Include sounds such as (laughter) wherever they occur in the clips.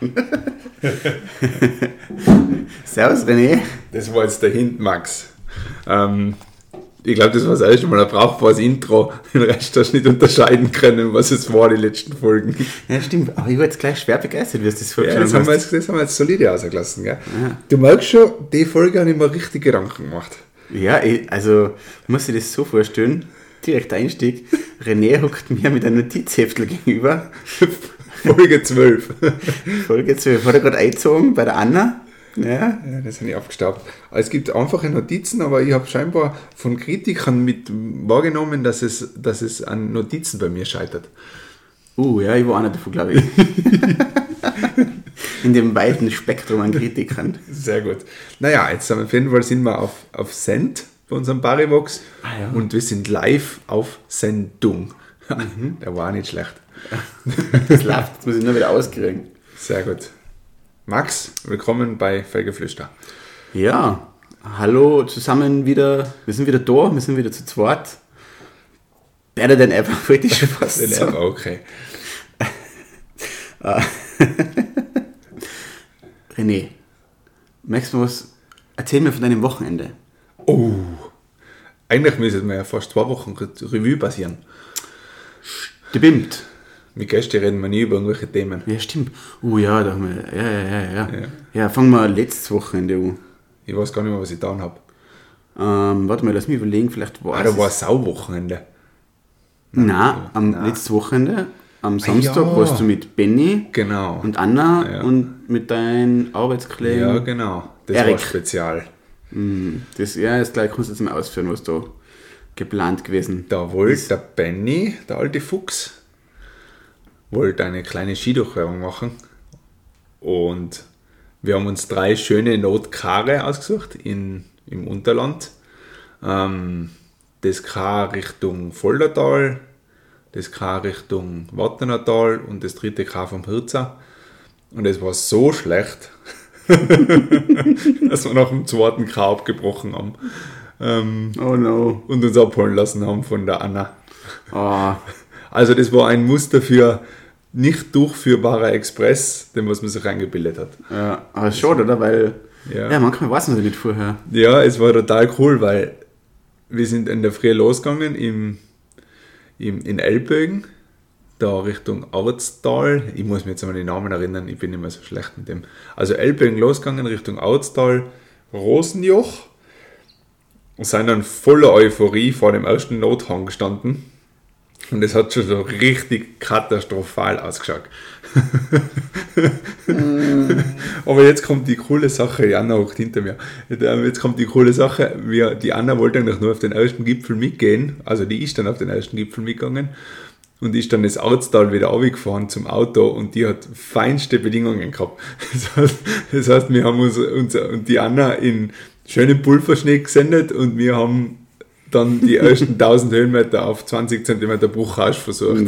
(laughs) Servus René. Das war jetzt der Hint, Max. Ähm, ich glaube, das war das erste Mal ein brauchbares Intro. Den Rest hast du nicht unterscheiden können, was es war, die letzten Folgen. Ja, stimmt. Aber ich war jetzt gleich schwer begeistert, wie du das Ja, das, haben wir jetzt, das haben wir jetzt solide ausgelassen. Gell? Du merkst schon, die Folge habe ich mir richtig Gedanken gemacht. Ja, ich, also muss ich das so vorstellen, direkt Einstieg. René huckt mir mit einem Notizheftel gegenüber. Folge 12. Folge 12. Hat er gerade eingezogen bei der Anna? Ja. Ja, das habe ich abgestaubt. Es gibt einfache Notizen, aber ich habe scheinbar von Kritikern mit wahrgenommen, dass es, dass es an Notizen bei mir scheitert. Uh, ja, ich war einer davon, glaube ich. (laughs) In dem weiten Spektrum an Kritikern. Sehr gut. Naja, jetzt auf jeden Fall sind wir auf, auf Send bei unserem Barivox Ah, ja. und wir sind live auf Sendung. Der war nicht schlecht. Das läuft, jetzt muss ich nur wieder auskriegen. Sehr gut. Max, willkommen bei Felgeflüster. Ja, hallo zusammen wieder. Wir sind wieder da, wir sind wieder zu zweit. Better than ever, (laughs) wollte ich schon fast Den sagen. aber okay. (laughs) René, möchtest du was? Erzähl mir von deinem Wochenende. Oh, eigentlich müsste mir ja fast zwei Wochen Re- Revue passieren. Die bimmt. Mit Gästen reden wir nie über irgendwelche Themen. Ja, stimmt. Uh, ja, da haben wir. Ja, ja, ja, ja. Ja, fangen wir letztes Wochenende an. Ich weiß gar nicht mehr, was ich getan habe. Ähm, warte mal, lass mich überlegen, vielleicht war Ah, da war ein Sauwochenende. Nein, am letztes Wochenende, am Samstag, ja. warst du mit Benny Genau. und Anna Ja. und mit deinen Arbeitskollegen. ja, genau. Das Erik. war spezial. Hm, Das, ja, jetzt gleich kannst du jetzt mal ausführen, was da geplant gewesen Da wollte der Benny, der alte Fuchs, wollte eine kleine Skidurchführung machen. Und wir haben uns drei schöne Notkare ausgesucht in, im Unterland. Ähm, das K Richtung Voldertal, das K Richtung Wattenertal und das dritte K vom Hirzer. Und es war so schlecht, (laughs) dass wir nach dem zweiten K abgebrochen haben ähm, Oh no. und uns abholen lassen haben von der Anna. Oh, Also das war ein Muster für nicht durchführbarer Express, den was man sich eingebildet hat. ja, aber schade, oder? Weil, Ja. ja, manchmal weiß man das nicht vorher. Ja, es war total cool, weil wir sind in der Früh losgegangen im, im, in Elbögen, da Richtung Autztal. Ich muss mir jetzt einmal die Namen erinnern, ich bin immer so schlecht mit dem. Also Elbögen losgegangen Richtung Autztal, Rosenjoch und sind dann voller Euphorie vor dem ersten Nothang gestanden. Und es hat schon so richtig katastrophal ausgeschaut. Aber jetzt kommt die coole Sache, die Anna hockt hinter mir. Jetzt kommt die coole Sache, wir, die Anna wollte eigentlich nur auf den ersten Gipfel mitgehen, also die ist dann auf den ersten Gipfel mitgegangen und ist dann das Autztal wieder runtergefahren zum Auto und die hat feinste Bedingungen gehabt. (laughs) Das heißt, das heißt wir haben uns, uns und die Anna in schönen Pulverschnee gesendet und wir haben dann die (laughs) ersten 1000 Höhenmeter auf 20 cm Bruchhaus versucht.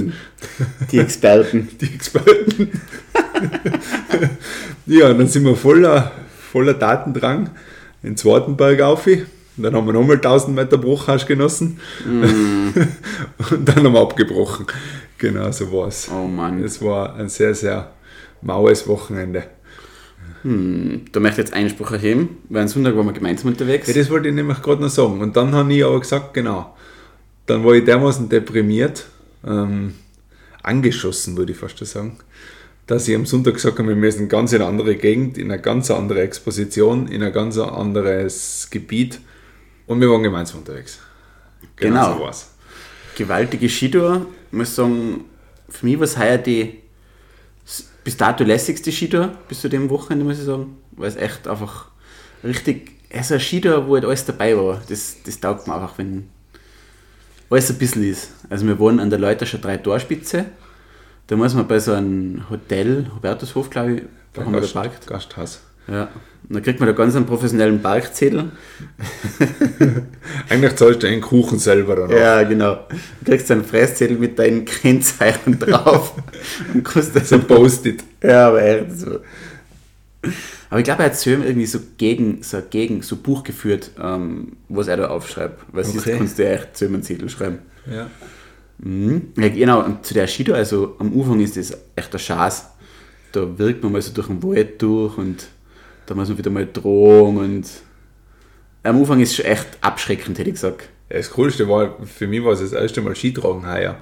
Die Experten. (laughs) Die Experten. (laughs) ja, und dann sind wir voller, voller Datendrang den zweiten Berg auf. Und dann haben wir nochmal 1000 Meter Bruchhaus genossen. und dann haben wir abgebrochen. Genau so war es. Oh Mann. Es war ein sehr, sehr maues Wochenende. Da möchte ich jetzt Einspruch erheben, weil am Sonntag waren wir gemeinsam unterwegs. Ja, das wollte ich nämlich gerade noch sagen. Und dann habe ich aber gesagt, genau, dann war ich dermaßen deprimiert, ähm, angeschossen, würde ich fast sagen, dass ich am Sonntag gesagt habe, wir müssen ganz in eine andere Gegend, in eine ganz andere Exposition, in ein ganz anderes Gebiet. Und wir waren gemeinsam unterwegs. Genau. so war's. gewaltige Skitour. Ich muss sagen, für mich war es heuer die bis dato lässigste Skitour bis zu dem Wochenende, muss ich sagen. Weil es echt einfach richtig, also ein Skitour, wo halt alles dabei war. Das, das taugt mir einfach, wenn alles ein bisschen ist. Also wir wohnen an der Leuterscher drei Torspitze. Da muss man bei so einem Hotel, Hubertushof, glaube ich, da haben wir geparkt. Gasthaus. Ja. Und dann kriegt man da ganz einen professionellen Parkzettel. (laughs) Eigentlich zahlst du einen Kuchen selber danach. Ja, genau. Du kriegst einen Fresszettel mit deinen Kennzeichen drauf. (laughs) und kannst das So ein Post-it. Ja, aber echt so. Aber ich glaube, er hat Söhm irgendwie so gegen, so gegen so Buch geführt, ähm, was er da aufschreibt. Weil sonst Okay. kannst du ja echt Söhm einen Zettel schreiben. Ja. Mhm. Ja, genau, und zu der Schido, also am Anfang ist das echt der Schaß. da wirkt man mal so durch den Wald durch und da muss man wieder mal tragen und am Anfang ist es schon echt abschreckend, hätte ich gesagt. Ja, das Coolste war, für mich war es das erste Mal Skitragen heuer.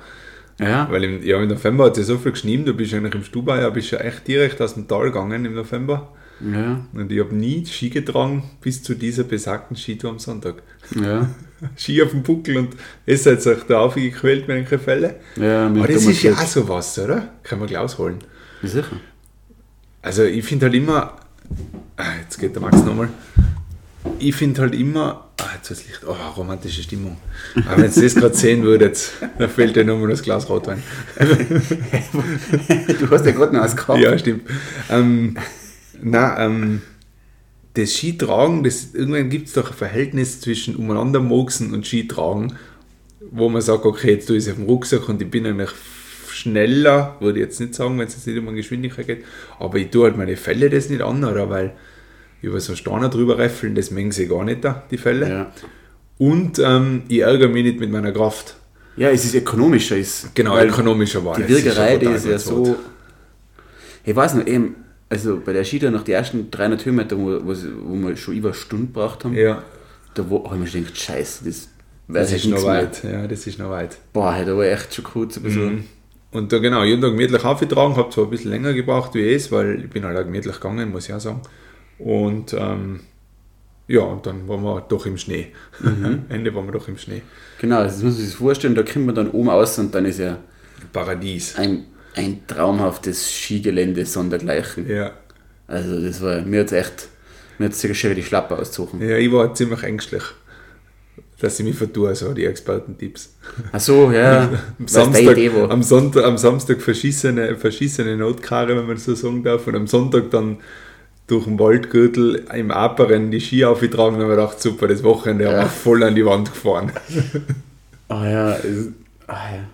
Ja, Weil im, ja, im November hat es ja so viel geschnien, du bist eigentlich im Stubaier, bist ja echt direkt aus dem Tal gegangen im November. ja, Und ich habe nie Ski getragen bis zu dieser besagten Skitour am Sonntag. ja. (laughs) Ski auf dem Buckel und es hat sich da aufgequält mit den Fälle. Ja, Aber das ist ja auch so was, oder? Kann man gleich ausholen. Ja, sicher. Also ich finde halt immer, jetzt geht der Max nochmal. Ich finde halt immer, ah, jetzt ist das Licht, oh, romantische Stimmung. Aber wenn ihr das gerade sehen würdet, dann fällt dir nur mal das Glas Rotwein. Du hast ja gerade noch was gehabt. Ja, stimmt. Ähm, na, ähm, das Skitragen, das, irgendwann gibt es doch ein Verhältnis zwischen umeinander mogsen und Skitragen, wo man sagt, okay, jetzt tue ich es auf dem Rucksack und ich bin eigentlich schneller, würde ich jetzt nicht sagen, wenn es jetzt nicht um eine Geschwindigkeit geht, aber ich tue halt meine Fälle das nicht an, oder? Weil über so Steine drüber räffeln, das mengen sie gar nicht da, die Fälle. Ja. Und ähm, ich ärgere mich nicht mit meiner Kraft. ja, es ist ökonomischer. Ist, Genau, ökonomischer war Die es. Ein die ist ja so. Ich weiß noch, eben, also bei der Skitour nach den ersten 300 Höhenmetern, wo, wo, wo wir schon über eine Stunde gebraucht haben, Ja, da habe ich mir schon gedacht, Scheiße, das das ist noch nichts mehr. weit. Ja, das ist noch weit. Boah, da war echt schon kurz ein bisschen. Mhm. Und da genau, jeden Tag gemütlich aufgetragen, habe zwar ein bisschen länger gebraucht wie es, weil ich bin halt auch gemütlich gegangen, muss ich auch sagen. Und ähm, ja, und dann waren wir doch im Schnee. (laughs) Ende waren wir doch im Schnee. Genau, das muss man sich vorstellen, da kommt man dann oben aus und dann ist ja Paradies. ein, ein traumhaftes Skigelände sondergleichen. Ja. Also das war, mir hat echt, mir hat es schon die Schlappe auszusuchen. ja, ich war ziemlich ängstlich, dass ich mich vertue, so die Expertentipps. Ach so, ja, Am Samstag, Idee am, Sonntag, am Samstag verschissene, verschissene Notkarre, wenn man so sagen darf, und am Sonntag dann durch den Waldgürtel im Aperen die Ski aufgetragen und habe gedacht, super, das Wochenende haben Ja. wir voll an die Wand gefahren. Ah ja, es- ah, ja.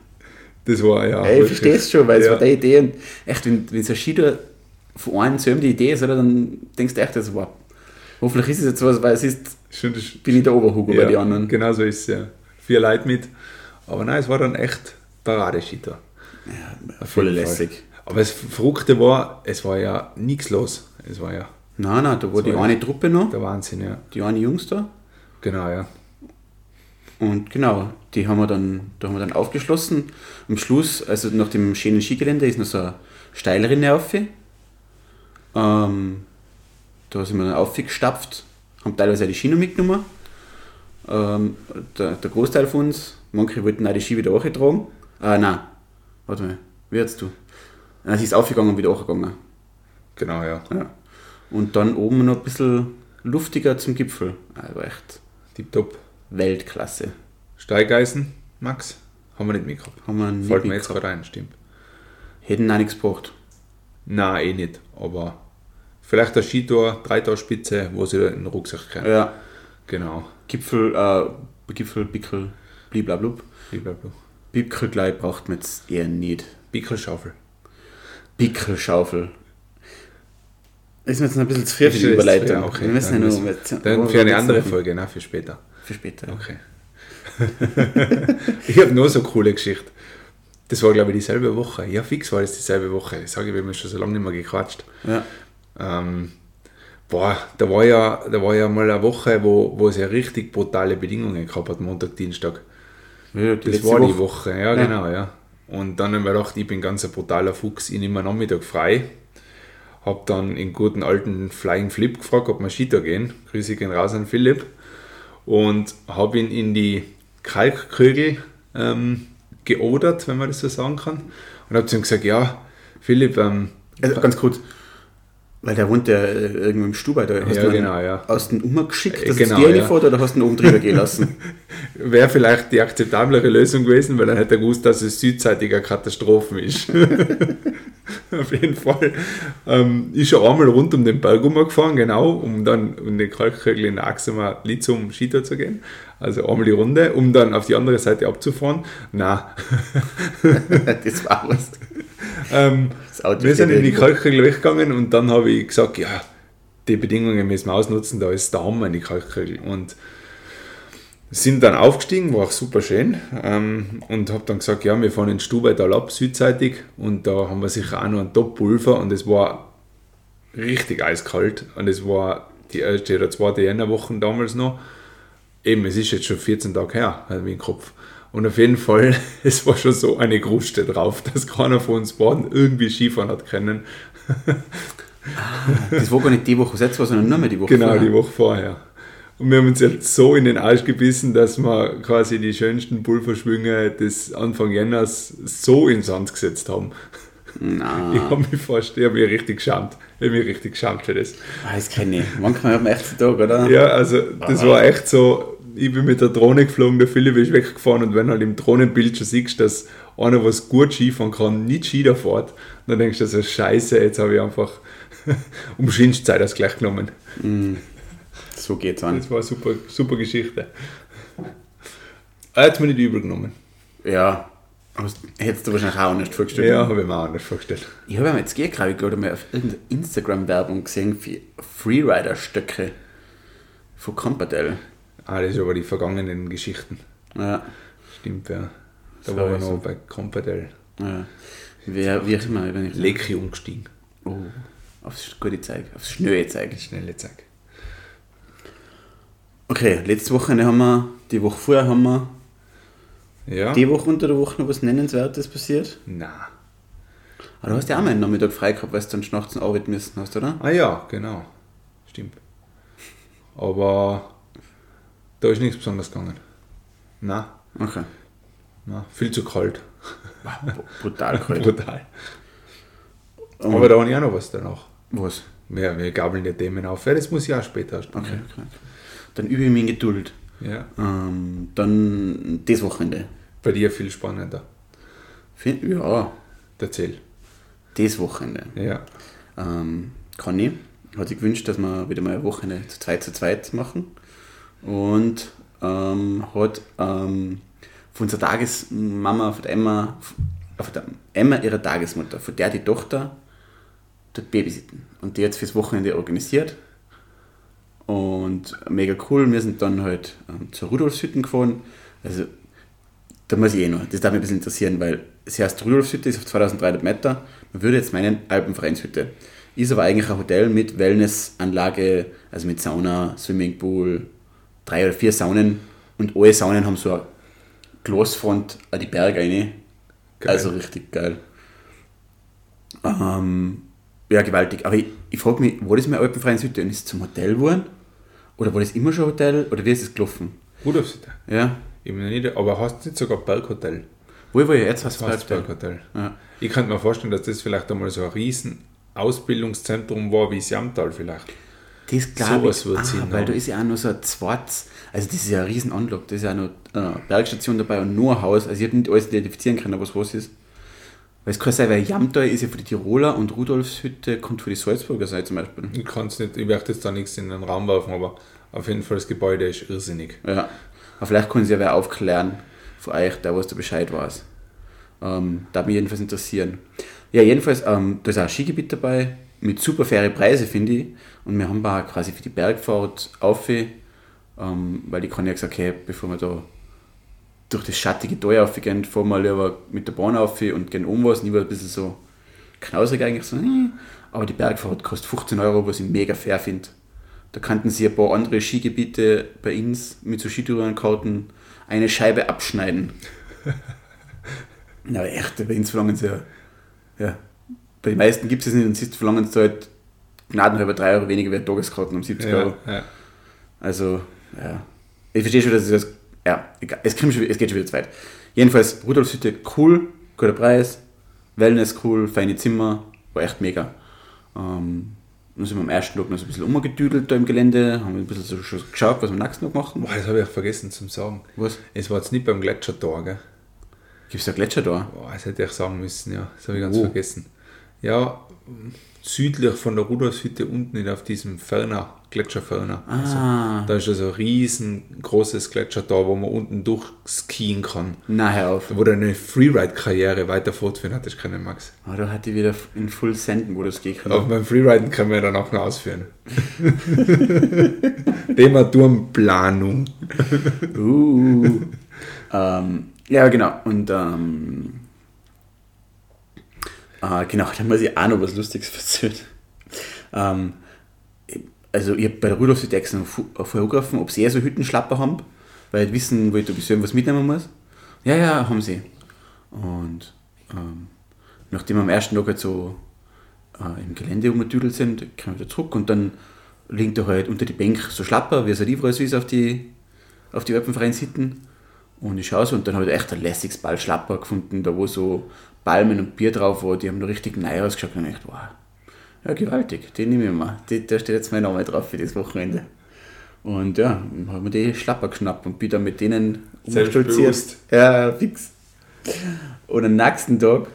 Das war ja. Ey, ich verstehe es schon, weil es Ja. war deine Idee und echt, wenn, wenn so ein Skitour von einem zu einem die Idee ist, oder, dann denkst du echt, das war, hoffentlich ist es jetzt was, weil es ist, Schon das, bin ich der Oberhugo bei den anderen. Genau so ist es ja. Vier Leute mit. Aber nein, es war dann echt Paradeskitour. Ja, voll lässig. Aber das Verrückte war, es war ja nichts los. Es war ja Nein, nein, da war die war eine Truppe noch, der Wahnsinn, ja. die eine Jungs da. Genau, ja. Und genau, die haben wir dann, da haben wir dann aufgeschlossen. Am Schluss, also nach dem schönen Skigelände, ist noch so eine steilere auf. Ähm, da sind wir dann aufgestapft, haben teilweise auch die noch mitgenommen. Ähm, der, der Großteil von uns, manche wollten auch die Ski wieder hochgetragen. Ah, nein, warte mal, wie jetzt du? Sie ist aufgegangen und wieder hochgegangen. Genau, ja. Ja. Und dann oben noch ein bisschen luftiger zum Gipfel. Also echt Tipptopp. Weltklasse. Steigeisen, Max, haben wir nicht mitgehabt. Haben wir nicht Fällt mir jetzt gerade ein, stimmt. Hätten auch nichts gebracht. Nein, eh nicht. Aber vielleicht eine Skitour, Dreitauspitze, wo sie in den Rucksack können. Ja. Genau. Gipfel, äh, Gipfel, Bickel, bliblablub. Blablabla. Bickel gleich braucht man jetzt eher nicht. Bickelschaufel. Bickelschaufel. Ist mir jetzt ein bisschen zu früh für die Überleitung. ja, okay, Wir müssen ja nur Dann für eine andere Folge, nein, für später. Für später. Okay. (laughs) ich habe nur so eine coole Geschichte. Das war, glaube ich, dieselbe Woche. Ja, fix war das dieselbe Woche. Ich sage, wir haben schon so lange nicht mehr gequatscht. Ja. Ähm, boah, da war ja, da war ja mal eine Woche, wo, wo es ja richtig brutale Bedingungen gehabt hat, Montag, Dienstag. ja die Das war die Woche. Woche, ja, Ja. genau, ja. Und dann habe ich mir gedacht, ich bin ganz ein brutaler Fuchs, ich nehme am Nachmittag frei. Hab dann in guten alten Flying Flip gefragt, ob wir Skitour gehen. Grüße gehen raus an Philipp. Und habe ihn in die Kalkkrügel ähm, geodert, wenn man das so sagen kann. Und habe zu ihm gesagt, ja, Philipp, ähm, Also ganz kurz. Weil der wohnt ja äh, irgendwo im Stubai. Da hast Ja, du ihn genau, ja. aus dem umgeschickt, Äh, dass genau, es dir ja. reinfährt oder hast du ihn oben drüber gehen lassen? (laughs) wäre vielleicht die akzeptablere Lösung gewesen, weil dann hätte er gewusst, dass es südseitig eine Katastrophe ist. (laughs) Auf jeden Fall. Ähm, ist schon einmal rund um den Berg gefahren, genau, um dann um den Kalkkegel in Axema Lizum Skitour zu gehen. Also einmal die Runde, um dann auf die andere Seite abzufahren. Na, (laughs) das war was. Ähm, wir sind in die. Kalkkegel weggegangen und dann habe ich gesagt, ja, die Bedingungen müssen wir ausnutzen, da ist der Hammer in die Kalkkegel. Und Sind dann aufgestiegen, war auch super schön. Ähm, und habe dann gesagt, ja, wir fahren in Stubaital ab, südseitig. Und da haben wir sicher auch noch einen Top-Pulver. Und es war richtig eiskalt. Und es war die erste oder zweite Jännerwoche damals noch. Eben, es ist jetzt schon 14 Tage her, hat mich im Kopf. Und auf jeden Fall, (laughs) es war schon so eine Kruste drauf, dass keiner von uns beiden irgendwie Skifahren hat können. Das war gar nicht die Woche, war, sondern nur mehr die Woche Genau, vorher. die Woche vorher. Und wir haben uns jetzt so in den Arsch gebissen, dass wir quasi die schönsten Pulverschwünge des Anfang Jänners so ins Sand gesetzt haben. Nein. Ich habe mich fast, ich habe mich richtig geschämt. Ich habe mich richtig geschämt für das. Ah, das kenne ich. Manchmal hat man echt Tag, oder? Ja, also das war echt so, ich bin mit der Drohne geflogen, der Philipp ist weggefahren und wenn halt im Drohnenbild schon siehst, dass einer, was gut Skifahren kann, nicht Ski fährt, dann denkst du so, scheiße, jetzt habe ich einfach (laughs) um Schinstzeit das gleich genommen. So geht's an. Das war eine super, super Geschichte. Er hat mir nicht übel genommen. Ja. Aber hättest du wahrscheinlich auch nicht vorgestellt. Ja, habe ich mir auch nicht vorgestellt. Ich habe mir jetzt gerade gerade mal auf irgendeiner Instagram-Werbung gesehen für Freerider-Stöcke von Compardell. Ah, das ist aber die vergangenen Geschichten. Ja. Stimmt, ja. Da So waren wir noch bei Compadel. ja. Wer, wie auch immer, wenn ich Lecky umgestiegen. Oh, aufs gute Zeug, aufs schnelle Zeug. Schnelle Zeug. Okay, letzte Woche haben wir, die Woche vorher haben wir, Ja? die Woche unter der Woche noch was Nennenswertes passiert. Na. Aber du hast ja auch mal einen Nachmittag frei gehabt, weil du dann nachts arbeiten müssen hast, oder? Ah ja, genau. Stimmt. Aber da ist nichts besonders gegangen. Na, Okay. na, viel zu kalt. Brutal (laughs) kalt. Brutal. Und- Aber da habe ich auch noch was danach. Was? Wir, wir gabeln die Themen auf. Ja, das muss ich auch später erst Okay, okay. Dann übe ich mich in Geduld. Ja. Ähm, dann das Wochenende. Bei dir viel spannender. Fin- Ja, Erzähl. das Wochenende. Ja. Ähm, Conny hat sich gewünscht, dass wir wieder mal eine Woche zu zweit zu zweit machen. Und ähm, hat ähm, von unserer Tagesmama, von Emma, von der Emma, ihrer Tagesmutter, von der die Tochter dort babysitten. Und die hat fürs Wochenende organisiert. Und mega cool. Wir sind dann halt ähm, zur Rudolfshütten gefahren. Also, da muss ich eh noch, das darf mich ein bisschen interessieren, weil es heißt Rudolfshütte, ist auf 2300 Meter. Man würde jetzt meinen Alpenvereinshütte. Ist aber eigentlich ein Hotel mit Wellnessanlage, also mit Sauna, Swimmingpool, drei oder vier Saunen. Und alle Saunen haben so eine Glasfront an die Berge rein. Geil. Also richtig geil. Ähm, ja, gewaltig. Aber ich, ich frage mich, war das mal Alpenvereinshütte und ist es zum Hotel geworden? Oder war das immer schon Hotel? Oder wie ist es gelaufen? Rudolfsitte. Ja. Ich bin nicht, aber hast du nicht sogar Berghotel? Wo war ich jetzt? Hast du Berghotel? Berghotel. Ja. Ich könnte mir vorstellen, dass das vielleicht einmal so ein riesen Ausbildungszentrum war wie Jamtal vielleicht. Das glaube ich, wird ah, Sinn weil da ist ja auch noch so ein zweites, also das ist ja eine riesen Anlage, da ist ja auch noch eine Bergstation dabei und nur ein Haus, also ich habe nicht alles identifizieren können, was was ist. Weil es kann sein, weil Jamtal ist ja für die Tiroler und Rudolfshütte kommt für die Salzburger sein zum Beispiel. Ich kann es nicht, ich werde jetzt da nichts in den Raum werfen, aber auf jeden Fall das Gebäude ist irrsinnig. Ja. Aber vielleicht können Sie ja wer aufklären von euch, der was da Bescheid weiß. Ähm, da mich jedenfalls interessieren. Ja, jedenfalls, ähm, da ist auch ein Skigebiet dabei, mit super faire Preise, finde ich. Und wir haben da auch quasi für die Bergfahrt auf, ähm, weil die kann ja gesagt, okay, bevor wir da durch das schattige Tal aufgehen, fahren wir lieber mit der Bahn auf und gehen um was. Und ich war ein bisschen so knausrig eigentlich, so, hm. aber die Bergfahrt kostet 15 Euro, was ich mega fair finde. Da kannten sie ein paar andere Skigebiete bei uns mit so Skitourenkarten eine Scheibe abschneiden. (laughs) Na, aber echt, bei uns verlangen sie ja, ja. Bei den meisten gibt es es nicht und siehst, verlangen sie halt gnadenhalber 3 Euro weniger wie Tageskarten um 70 Euro. Ja, ja. Also, ja. Ich verstehe schon, dass es das. Ja, egal. Es, schon, es geht schon wieder zu weit. Jedenfalls, Rudolfshütte cool, guter Preis, Wellness cool, feine Zimmer, war echt mega. Ähm, dann sind wir am ersten Tag noch so ein bisschen umgedüdelt da im Gelände, haben ein bisschen so geschaut, was wir nächsten Tag machen. Boah, das habe ich auch vergessen zu sagen. Was? Es war jetzt nicht beim Gletschertor, gell? Gibt es da Gletscher da? Boah, das hätte ich sagen müssen, ja. Das habe ich ganz Oh. vergessen. Ja, südlich von der Rudolfshütte unten in- auf diesem Ferner, Gletscher Ferner. Ah. Also, da ist also ein riesengroßes Gletscher da, wo man unten durchskien kann. Na, hör auf. Wo deine Freeride-Karriere weiter fortführen hat, ich keine Max. Oh, da hat die wieder in Full Send-Modus gekriegt. Auf meinem Freeriden können wir dann auch noch ausführen. (laughs) Dematurmplanung. Uh. ähm, ja, genau. Und ähm, äh, genau, da muss ich auch noch was Lustiges erzählen. Ähm, also, ich habe bei der Rudolf extra noch fu- äh, ob sie eher so Hüttenschlapper haben, weil ich wissen ob ich so was mitnehmen muss. Ja, ja, haben sie. Und ähm, nachdem wir am ersten Tag halt so äh, im Gelände umgedüdelt sind, kamen wir wieder zurück und dann liegt da halt unter die Bank so Schlapper, wie es halt überall so ist auf die, auf die alpenfreien Sitten. Und ich schaue so und dann habe ich echt ein lässiges Ballschlapper gefunden, da wo so Palmen und Bier drauf war, die haben da richtig neu ausgeschaut und ich dachte, wow, ja gewaltig, den nehme ich mal. Die, da steht jetzt mein Name drauf für das Wochenende. Und ja, haben wir die Schlapper geschnappt und bin dann mit denen umstolziert. Ja, fix. Und am nächsten Tag,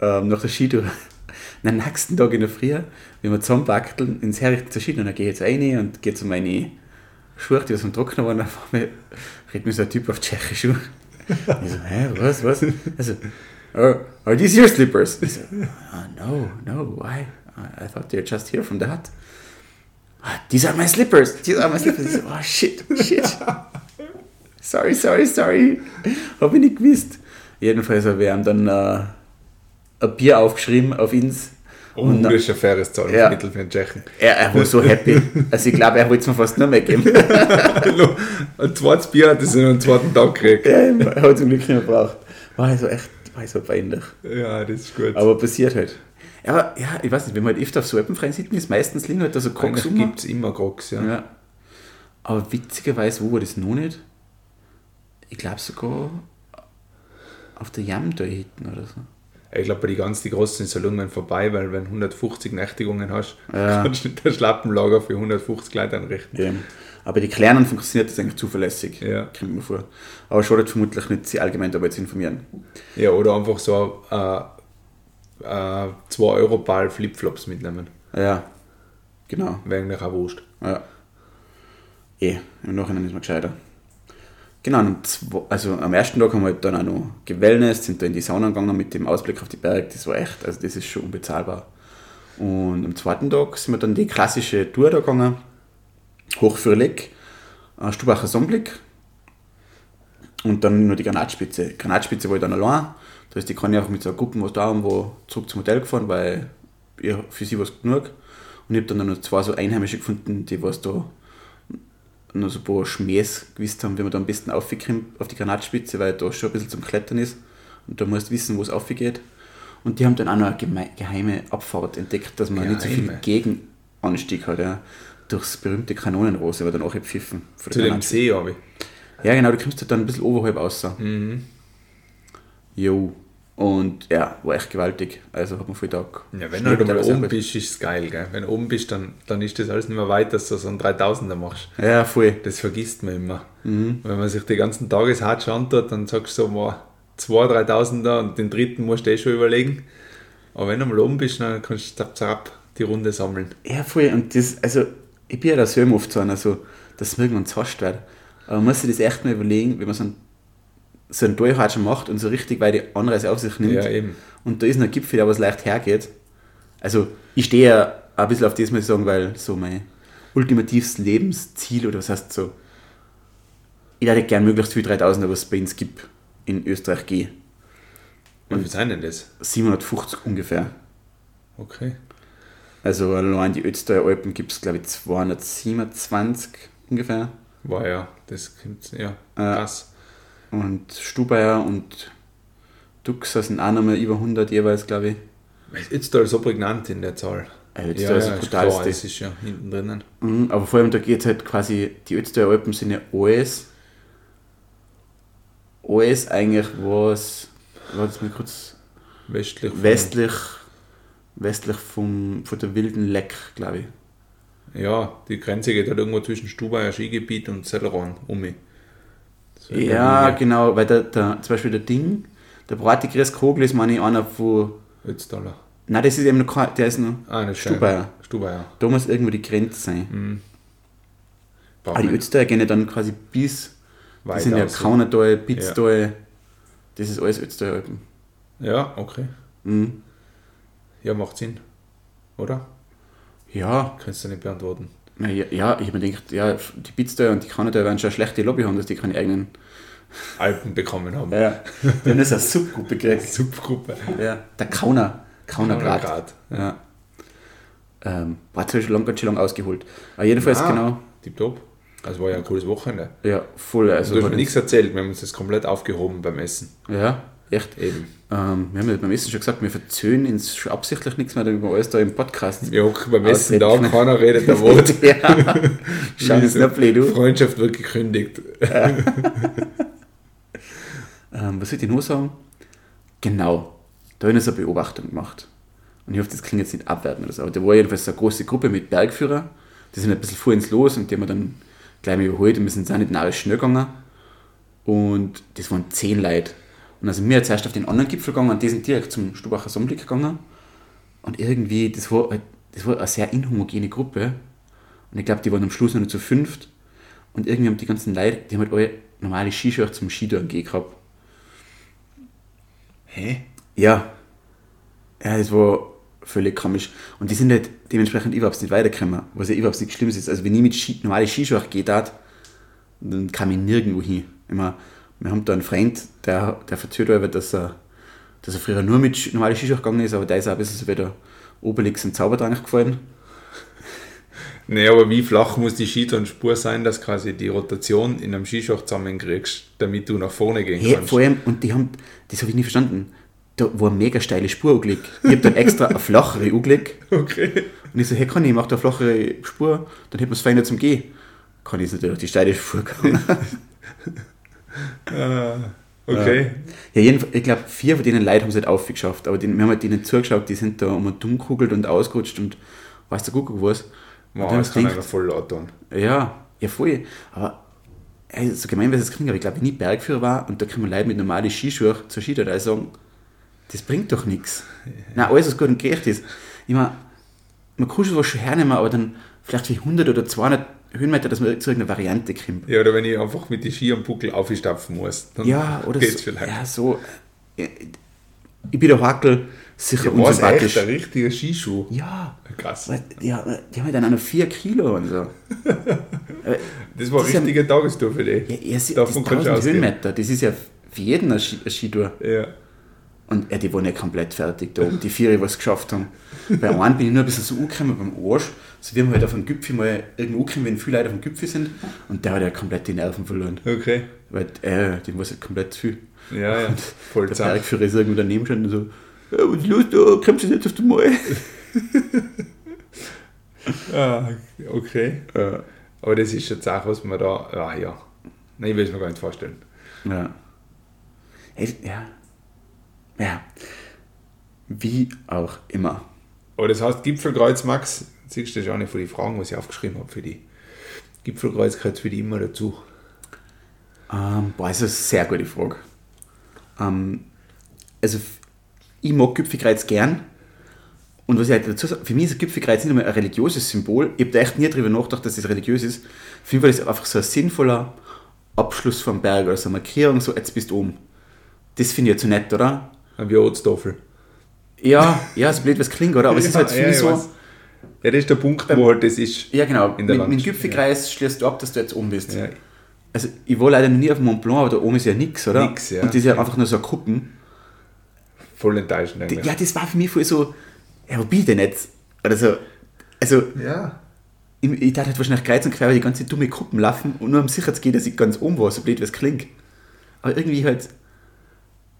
ähm, nach der Skitour, (laughs) am nächsten Tag in der Früh, wenn wir zusammenpackeln, ins Herrichten zur Skitour, dann gehe ich jetzt rein und gehe zu meine Schuhe, die aus dem Trockner waren, auf einmal redet mir so ein Typ auf Tschechisch. Und (laughs) ich so, hä, was, was? Also, oh, are these your slippers? Ich so, oh, no, no, why? I, I thought they're just here from the hut. "Ah, These are my slippers, these are my slippers. So, oh, shit, shit. (laughs) Sorry, sorry, sorry. Hab ich nicht gewusst. Jedenfalls habe ich ihm dann äh, ein Bier aufgeschrieben auf ins. Und dann, Unglaublich ein faires Zahlungsmittel für den Tschechen. er, er war so happy. (laughs) Also ich glaube, er wollte es mir fast nur mehr geben. Ein zweites Bier hat er sich noch am zweiten Tag gekriegt. er hat zum Glück nicht mehr gebraucht. War also echt, war so peinlich. Ja, das ist gut. Aber passiert halt. Ja, Aber ja, ich weiß nicht, wenn man halt öfter auf so alpenfreien Sitten ist, meistens liegen halt da so Crocs rum. gibt es immer Crocs, ja. Ja. Aber witzigerweise, wo war das noch nicht? Ich glaube sogar auf der Jam da hinten oder so. Ich glaube, bei den ganz die großen Salungen vorbei, weil wenn du 150 Nächtigungen hast, Ja. kannst du nicht ein Schlappenlager für 150 Leute einrichten. Ja. Aber die Kleinen funktioniert das eigentlich zuverlässig. Ja. Kommt mir vor. Aber schadet vermutlich nicht, sie allgemein dabei zu informieren. Ja, oder einfach so äh, äh, 2 Euro Ball Flipflops mitnehmen. Ja, genau. Wäre eigentlich auch wurscht. Ja. Eh, im Nachhinein ist man gescheiter. Genau, zwo- also am ersten Tag haben wir halt dann auch noch gewellnest, sind da in die Sauna gegangen mit dem Ausblick auf die Berge. Das war echt, also das ist schon unbezahlbar. Und am zweiten Tag sind wir dann die klassische Tour da gegangen, hoch für Leck, äh, Stubacher Sonnenblick und dann nur die Granatspitze. Granatspitze war ich dann allein, da ist die kann ich auch mit so einer Gruppe, was da haben, wo zurück zum Hotel gefahren, weil ihr, für sie war es genug. Und ich habe dann noch zwei so Einheimische gefunden, die was da noch so ein paar Schmähs gewusst haben, wie man da am besten aufkommt auf die Granatspitze, weil da schon ein bisschen zum Klettern ist und da musst du wissen, wo es aufgeht. Und die haben dann auch noch eine geheime Abfahrt entdeckt, dass man nicht so viel Geheime? Gegenanstieg hat. Ja. Durchs berühmte Kanonenrohr war dann auch gepfiffen. Zu dem. See habe ich. Ja, genau, du kommst halt dann ein bisschen oberhalb raus. Mhm. Jo. Und ja, war echt gewaltig. Also hat man voll Tag. Ja, wenn du halt einmal oben bist, ist es geil. Gell? Wenn du oben bist, dann, dann ist das alles nicht mehr weit, dass du so einen 3000er machst. Ja, voll. Das vergisst man immer. Mhm. Wenn man sich die ganzen Tageshart anschaut, dann sagst du so, wow, 2.000, 3000er und den dritten musst du eh schon überlegen. Aber wenn du mal oben bist, dann kannst du zap, zap die Runde sammeln. Ja, voll. Und das, also, ich bin ja da selber oft so einer, so, dass es mir irgendwann fast wird. Aber man muss sich das echt mal überlegen, wenn man so einen, so einen Durchhalt schon macht und so richtig weit die Anreise auf sich nimmt. Ja, eben. Und da ist ein Gipfel, der was leicht hergeht. Also, ich stehe ja ein bisschen auf das, muss ich sagen, weil so mein ultimatives Lebensziel oder was heißt so, ich hätte gerne möglichst viel 3000er, was es bei uns gibt, in Österreich gehe. Und wie sind denn das? 750 ungefähr. Okay. Also allein die Ötztaler Alpen gibt es, glaube ich, 227 ungefähr. War ja, das kommt, ja, krass. Und Stubaier und Duxer sind auch nochmal über 100 jeweils, glaube ich. Ist jetzt da so prägnant in der Zahl. Also Ötztal ist das ist brutalste. klar, es ist ja hinten drinnen. Mhm, aber vor allem da geht es halt quasi, die Ötztaler Alpen sind ja alles, alles eigentlich was, warte mal kurz, Westlich. westlich, westlich vom, von der wilden Leck, glaube ich. Ja, die Grenze geht halt irgendwo zwischen Stubaier Skigebiet und Zelleron um mich. Ja, genau, weil der, der, zum Beispiel der Ding, der Bratigres Kogel ist, meine ich, einer von Ötztaler. Nein, das ist eben noch kein, der ist noch Ah, das Stubaier. Stubaier. Da muss irgendwo die Grenze sein. Mhm. Aber die Ötztaler gehen ja dann quasi bis, die Weit sind ja. Kaunertal, Pitztal, das ist alles Ötztaler Alpen. Ja, okay. Mhm. Ja, macht Sinn. Oder? Ja, Kannst du nicht beantworten. ja, ja, ich habe mir gedacht, ja, die Pitztal und die Kaunertal werden schon eine schlechte Lobby haben, dass die keine eigenen. Alpen bekommen haben. Ja, haben das als Subgruppe gekriegt. (laughs) Subgruppe. Ja, der Kauner, Kaunergrad. Grad. Ja. Ähm, war schon lang, ganz schön lang ausgeholt. Aber jedenfalls Ah. genau, Tipptopp. Also war ja ein cooles Wochenende. ja, voll. Also du hast mir nichts erzählt, wir haben uns das komplett aufgehoben beim Essen. ja, echt. Eben. Ähm, wir haben ja beim Essen schon gesagt, wir verzöhnen uns schon absichtlich nichts mehr über alles da im Podcast. Wir hocken beim Essen da, keiner redet ein (laughs) Wort. ja, schau uns nicht blöd du. Freundschaft wird gekündigt. (laughs) Ähm, was soll ich noch sagen? Genau, da habe ich so eine Beobachtung gemacht. Und ich hoffe, das klingt jetzt nicht abwertend oder so, aber da war jedenfalls so eine große Gruppe mit Bergführer. Die sind ein bisschen vor ins Los und die haben wir dann gleich mal überholt und wir sind auch nicht nahe schnell gegangen. Und das waren zehn Leute. Und also wir sind zuerst auf den anderen Gipfel gegangen und die sind direkt zum Stubacher Sonnenblick gegangen. Und irgendwie, das war, halt- das war eine sehr inhomogene Gruppe. Und ich glaube, die waren am Schluss noch nicht zu fünft. Und irgendwie haben die ganzen Leute, die haben halt alle normale Skischuhe zum Skitouren gehen gehabt. Hä? Ja. Ja, das war völlig komisch. Und die sind halt dementsprechend überhaupt nicht weitergekommen, was ja überhaupt nicht schlimm ist. Also wenn ich mit Ski, normale Skischuhe geht, dann kam ich nirgendwo hin. Immer, wir haben da einen Freund, der, der verzögert aber, dass er, dass er früher nur mit normalen Skischuhen gegangen ist, aber der ist auch ein bisschen so wie der Obelix im Zaubertrank gefallen. (laughs) Nee, aber wie flach muss die Skitourenspur sein, dass quasi die Rotation in einem Skischacht zusammenkriegst, damit du nach vorne gehen kannst? vor allem, und die haben, das habe ich nie verstanden, da war eine mega steile Spur angelegt. Ich habe dann extra eine flachere angelegt (laughs) Okay. Und ich so, hey Conny, mach da eine flachere Spur, dann hätten wir es feiner zum Gehen. Conny ist natürlich auf die steile Spur gegangen. (laughs) Ah, okay. ja, jedenfalls, ich glaube, vier von denen Leuten haben es halt aufgeschafft, aber den, wir haben halt denen zugeschaut, die sind da um und dumm gekugelt und ausgerutscht und weißt du, guck was. Wow, das kann gedacht, voll laut tun. ja, ja voll, aber ey, so gemein, wie es klingt, aber ich glaube, wenn ich Bergführer war und da kommen Leute mit normalen Skischuhen zur Skitour, sagen, das bringt doch nichts. Nein, alles, was gut und gerecht ist. Ich meine, man kann schon was schon hernehmen, aber dann vielleicht wie 100 oder 200 Höhenmeter, dass man zu irgendeiner Variante kommt. Ja, oder wenn ich einfach mit den Ski am Buckel aufstapfen muss, dann Ja, oder geht's so, vielleicht. ja, so. äh, Ich bin der Hackel sicher Ja, es echt unsympathisch. ein richtiger Skischuh? Ja, Krass. weil, ja, die haben ja dann auch noch 4 Kilo und so. (laughs) Äh, Das war Das ist ja- eine richtige Tagestour für dich. Ja, ja, das Davon du 1000 ausgehen. Höhenmeter, das ist ja für jeden eine, Ski, eine Skitour. Ja. Und ja, die waren ja komplett fertig da oben, die vier, die was geschafft haben. Bei einem bin ich nur ein bisschen so angekommen beim Arsch. So wie wir halt auf dem Gipfel mal irgendwo angekommen, wenn viele Leute auf dem Gipfel sind. Und der hat ja komplett die Nerven verloren. Okay. Weil äh, dem war es halt komplett zu viel. Ja, ja. Voll Der zusammen. Bergführer ist irgendwo daneben schon und so, ja, was ist los da, kommst du jetzt auf den Mal? (laughs) Ah, okay. Ja. Aber das ist jetzt auch, was man da. Ah ja. Nein, ich will es mir gar nicht vorstellen. Ja. Hey, ja. Ja. Wie auch immer. Aber das heißt, Gipfelkreuz, Max, siehst du das ist auch nicht von den Fragen, was ich aufgeschrieben habe für die. Gipfelkreuz gehört für die immer dazu. Ähm, boah, das ist eine sehr gute Frage. Ähm, also, ich mag Gipfelkreuz gern. Und was ich halt dazu sage, für mich ist ein Gipfelkreuz nicht einmal ein religiöses Symbol. Ich habe da echt nie drüber nachgedacht, dass das religiös ist. Für mich war das einfach so ein sinnvoller Abschluss vom Berg oder so eine Markierung, so jetzt bist du oben. Das finde ich jetzt so nett, oder? Ein Biotztafel. Ja, ja, so blöd, was klingt, oder? Aber es ist halt für mich so. Ja, das ist der Punkt, wo halt das ist. Ja, genau. In Mit, der mit dem Landschaft, Gipfelkreis schließt du ab, dass du jetzt oben bist. Ja, Also, ich war leider noch nie auf dem Mont Blanc, aber da oben ist ja nichts, oder? Nix, ja. Und das ist ja einfach nur so Kuppen. voll enttäuschend eigentlich. Ja, das war für mich voll so, ja, wo bin ich denn jetzt? Oder so, also, ja. ich, ich dachte halt wahrscheinlich kreuz und quer über die ganze dumme Kuppen laufen und nur um sicher zu gehen, dass ich ganz oben war, so blöd wie es klingt. Aber irgendwie halt,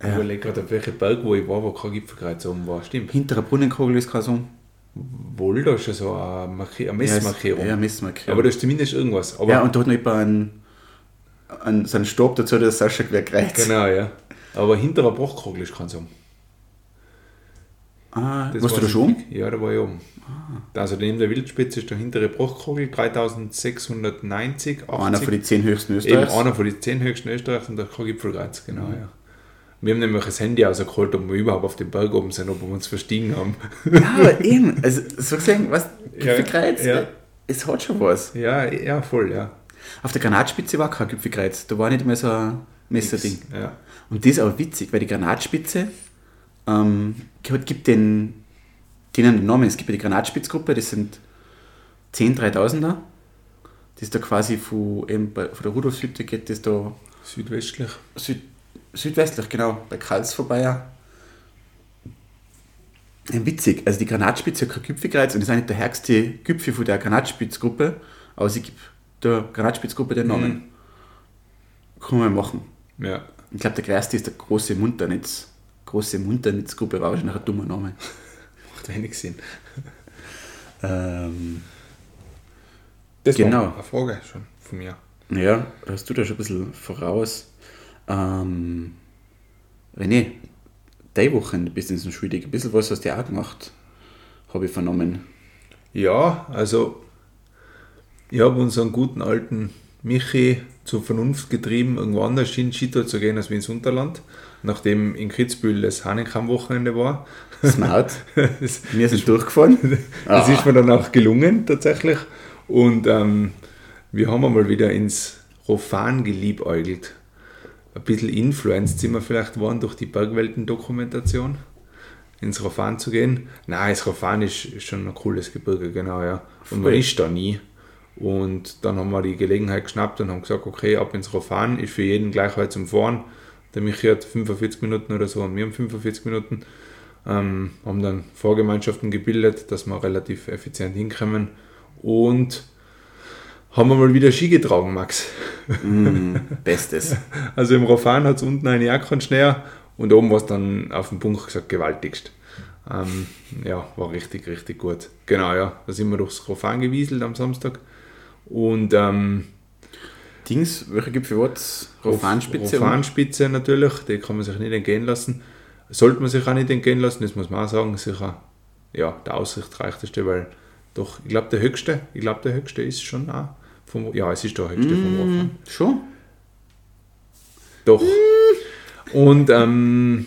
Ich überlege gerade, auf welchen Berg, wo ich war, wo kein Gipfelkreuz oben war. Stimmt. hinterer Brunnenkogel ist kein so. Wohl, da ist schon so eine, Marki eine Messmarkierung. Ja, Messmarkierung. Aber da ist zumindest irgendwas. Aber ja, und da hat noch jemand einen, einen, so einen Stab dazu, der Sascha quer kreuzt. genau, ja. Aber hinterer Bruchkogel ist kein so. Ah, Das warst du weiß da schon? ich. Ja, da war ich oben. Also neben der Wildspitze ist der hintere Bruchkogel, 3690, 80. Einer von den zehn höchsten Eben Österreichs. einer von den zehn höchsten Österreichs und der kein Gipfelkreuz, genau, Mhm. ja. Wir haben nämlich das Handy rausgeholt, ob wir überhaupt auf dem Berg oben sind, ob wir uns verstiegen haben. Ja, aber eben. Also, so gesehen, was, (laughs) Ja, Gipfelkreuz, ja. es hat schon was. Ja, ja, voll, ja. Auf der Granatspitze war kein Gipfelkreuz. Da war nicht mehr so ein Messerding. Ja. Und das ist aber witzig, weil die Granatspitze ähm, gibt- den, denen einen Namen. Es gibt ja die Granatspitzgruppe, das sind 10 3000er. Das ist da quasi von, eben von der Rudolfshütte geht das da Südwestlich. Süd, südwestlich, genau, bei Karls vorbei. ja. Ja, witzig, also die Granatspitze hat kein Gipfelkreuz und ist eigentlich der höchste Gipfel von der Granatspitzgruppe, aber sie gibt der Granatspitzgruppe den Namen. Kann man machen. Ja. Ich glaube, der größte ist der große Munternitz. Große Munternitzgruppe war wahrscheinlich ein dummer Name. (laughs) Macht wenig Sinn. (laughs) Ähm, Das Genau. war eine Frage schon von mir. ja, hast du da schon ein bisschen voraus. Ähm, René, deine Woche bist du in so schwierig. Ein bisschen was hast du auch gemacht, habe ich vernommen. Ja, also ich habe unseren guten alten Michi zur Vernunft getrieben, irgendwo anders hin Skitour zu gehen als wie ins Unterland, nachdem in Kitzbühel das Hanenkam-Wochenende war. Smart. (laughs) Das, Wir sind durchgefahren. (laughs) das Ah. ist mir dann auch gelungen tatsächlich. Und ähm, wir haben einmal wieder ins Rofan geliebäugelt. Ein bisschen influenced sind wir vielleicht worden durch die Bergwelten-Dokumentation, ins Rofan zu gehen. Nein, das Rofan ist, schon ein cooles Gebirge, genau, ja. Und man ist da nie. Und dann haben wir die Gelegenheit geschnappt und haben gesagt, okay, ab ins Rofan ist für jeden gleich heute zum Fahren. Der Michi hat 45 Minuten oder so und wir haben 45 Minuten. Ähm, haben dann Vorgemeinschaften gebildet, dass wir relativ effizient hinkommen und haben wir mal wieder Ski getragen, Max. Mm, Bestes. (laughs) Also im Rofan hat es unten eine auch keinen Schnee und oben war es dann auf dem Punkt gesagt gewaltigst. Ähm, ja, war richtig, richtig gut. Genau, ja. Da sind wir durchs Rofan gewieselt am Samstag. Und ähm, Dings, welcher Gipfel war es? Rofanspitze? und- Rofanspitze natürlich, die kann man sich nicht entgehen lassen. Sollte man sich auch nicht entgehen lassen, das muss man auch sagen, sicher ja, der aussichtsreichste, weil doch, ich glaube der höchste, ich glaube der höchste ist schon auch vom, ja, es ist der höchste vom Rofan. Mm, Schon? Doch. Und ähm,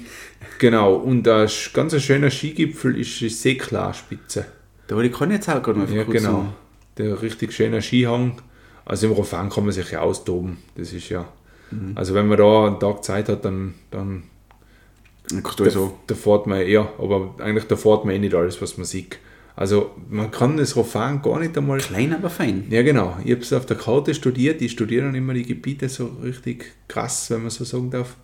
genau, und ein ganz schöner Skigipfel ist die Seeklarspitze. Da wollte ich kann jetzt auch gerade mal Ja, genau. sagen. Der richtig schöne Skihang. Also im Rofan kann man sich ja austoben. Das ist ja. Also wenn man da einen Tag Zeit hat, dann, dann du also, da fährt man ja, aber eigentlich da fährt man eh nicht alles, was man sieht. Also man kann das Rofan gar nicht einmal. klein, aber fein. Ja genau, ich habe es auf der Karte studiert, ich studiere dann immer die Gebiete so richtig krass, wenn man so sagen darf.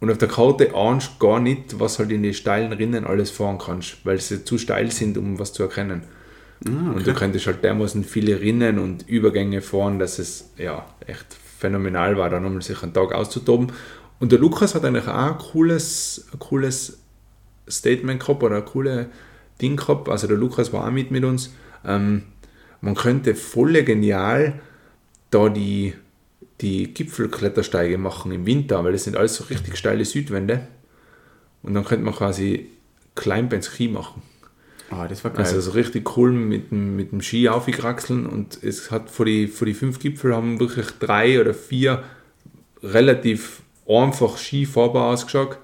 Und auf der Karte ahnst du gar nicht, was halt in die steilen Rinnen alles fahren kannst, weil sie zu steil sind, um was zu erkennen. Ah, Und du könntest halt dermaßen viele Rinnen und Übergänge fahren, dass es ja echt phänomenal war, dann nochmal sich einen Tag auszutoben. Und der Lukas hat eigentlich auch ein cooles, ein cooles Statement gehabt oder ein cooles Ding gehabt. Also der Lukas war auch mit mit uns. Ähm, man könnte voll genial da die, die Gipfelklettersteige machen im Winter, weil das sind alles so richtig steile Südwände. Und dann könnte man quasi Climb Ski machen. Ah, das war geil. Also so richtig cool mit dem, mit dem Ski aufgekraxeln und es hat vor die, vor die fünf Gipfel haben wirklich drei oder vier relativ einfach Ski fahrbar ausgeschaut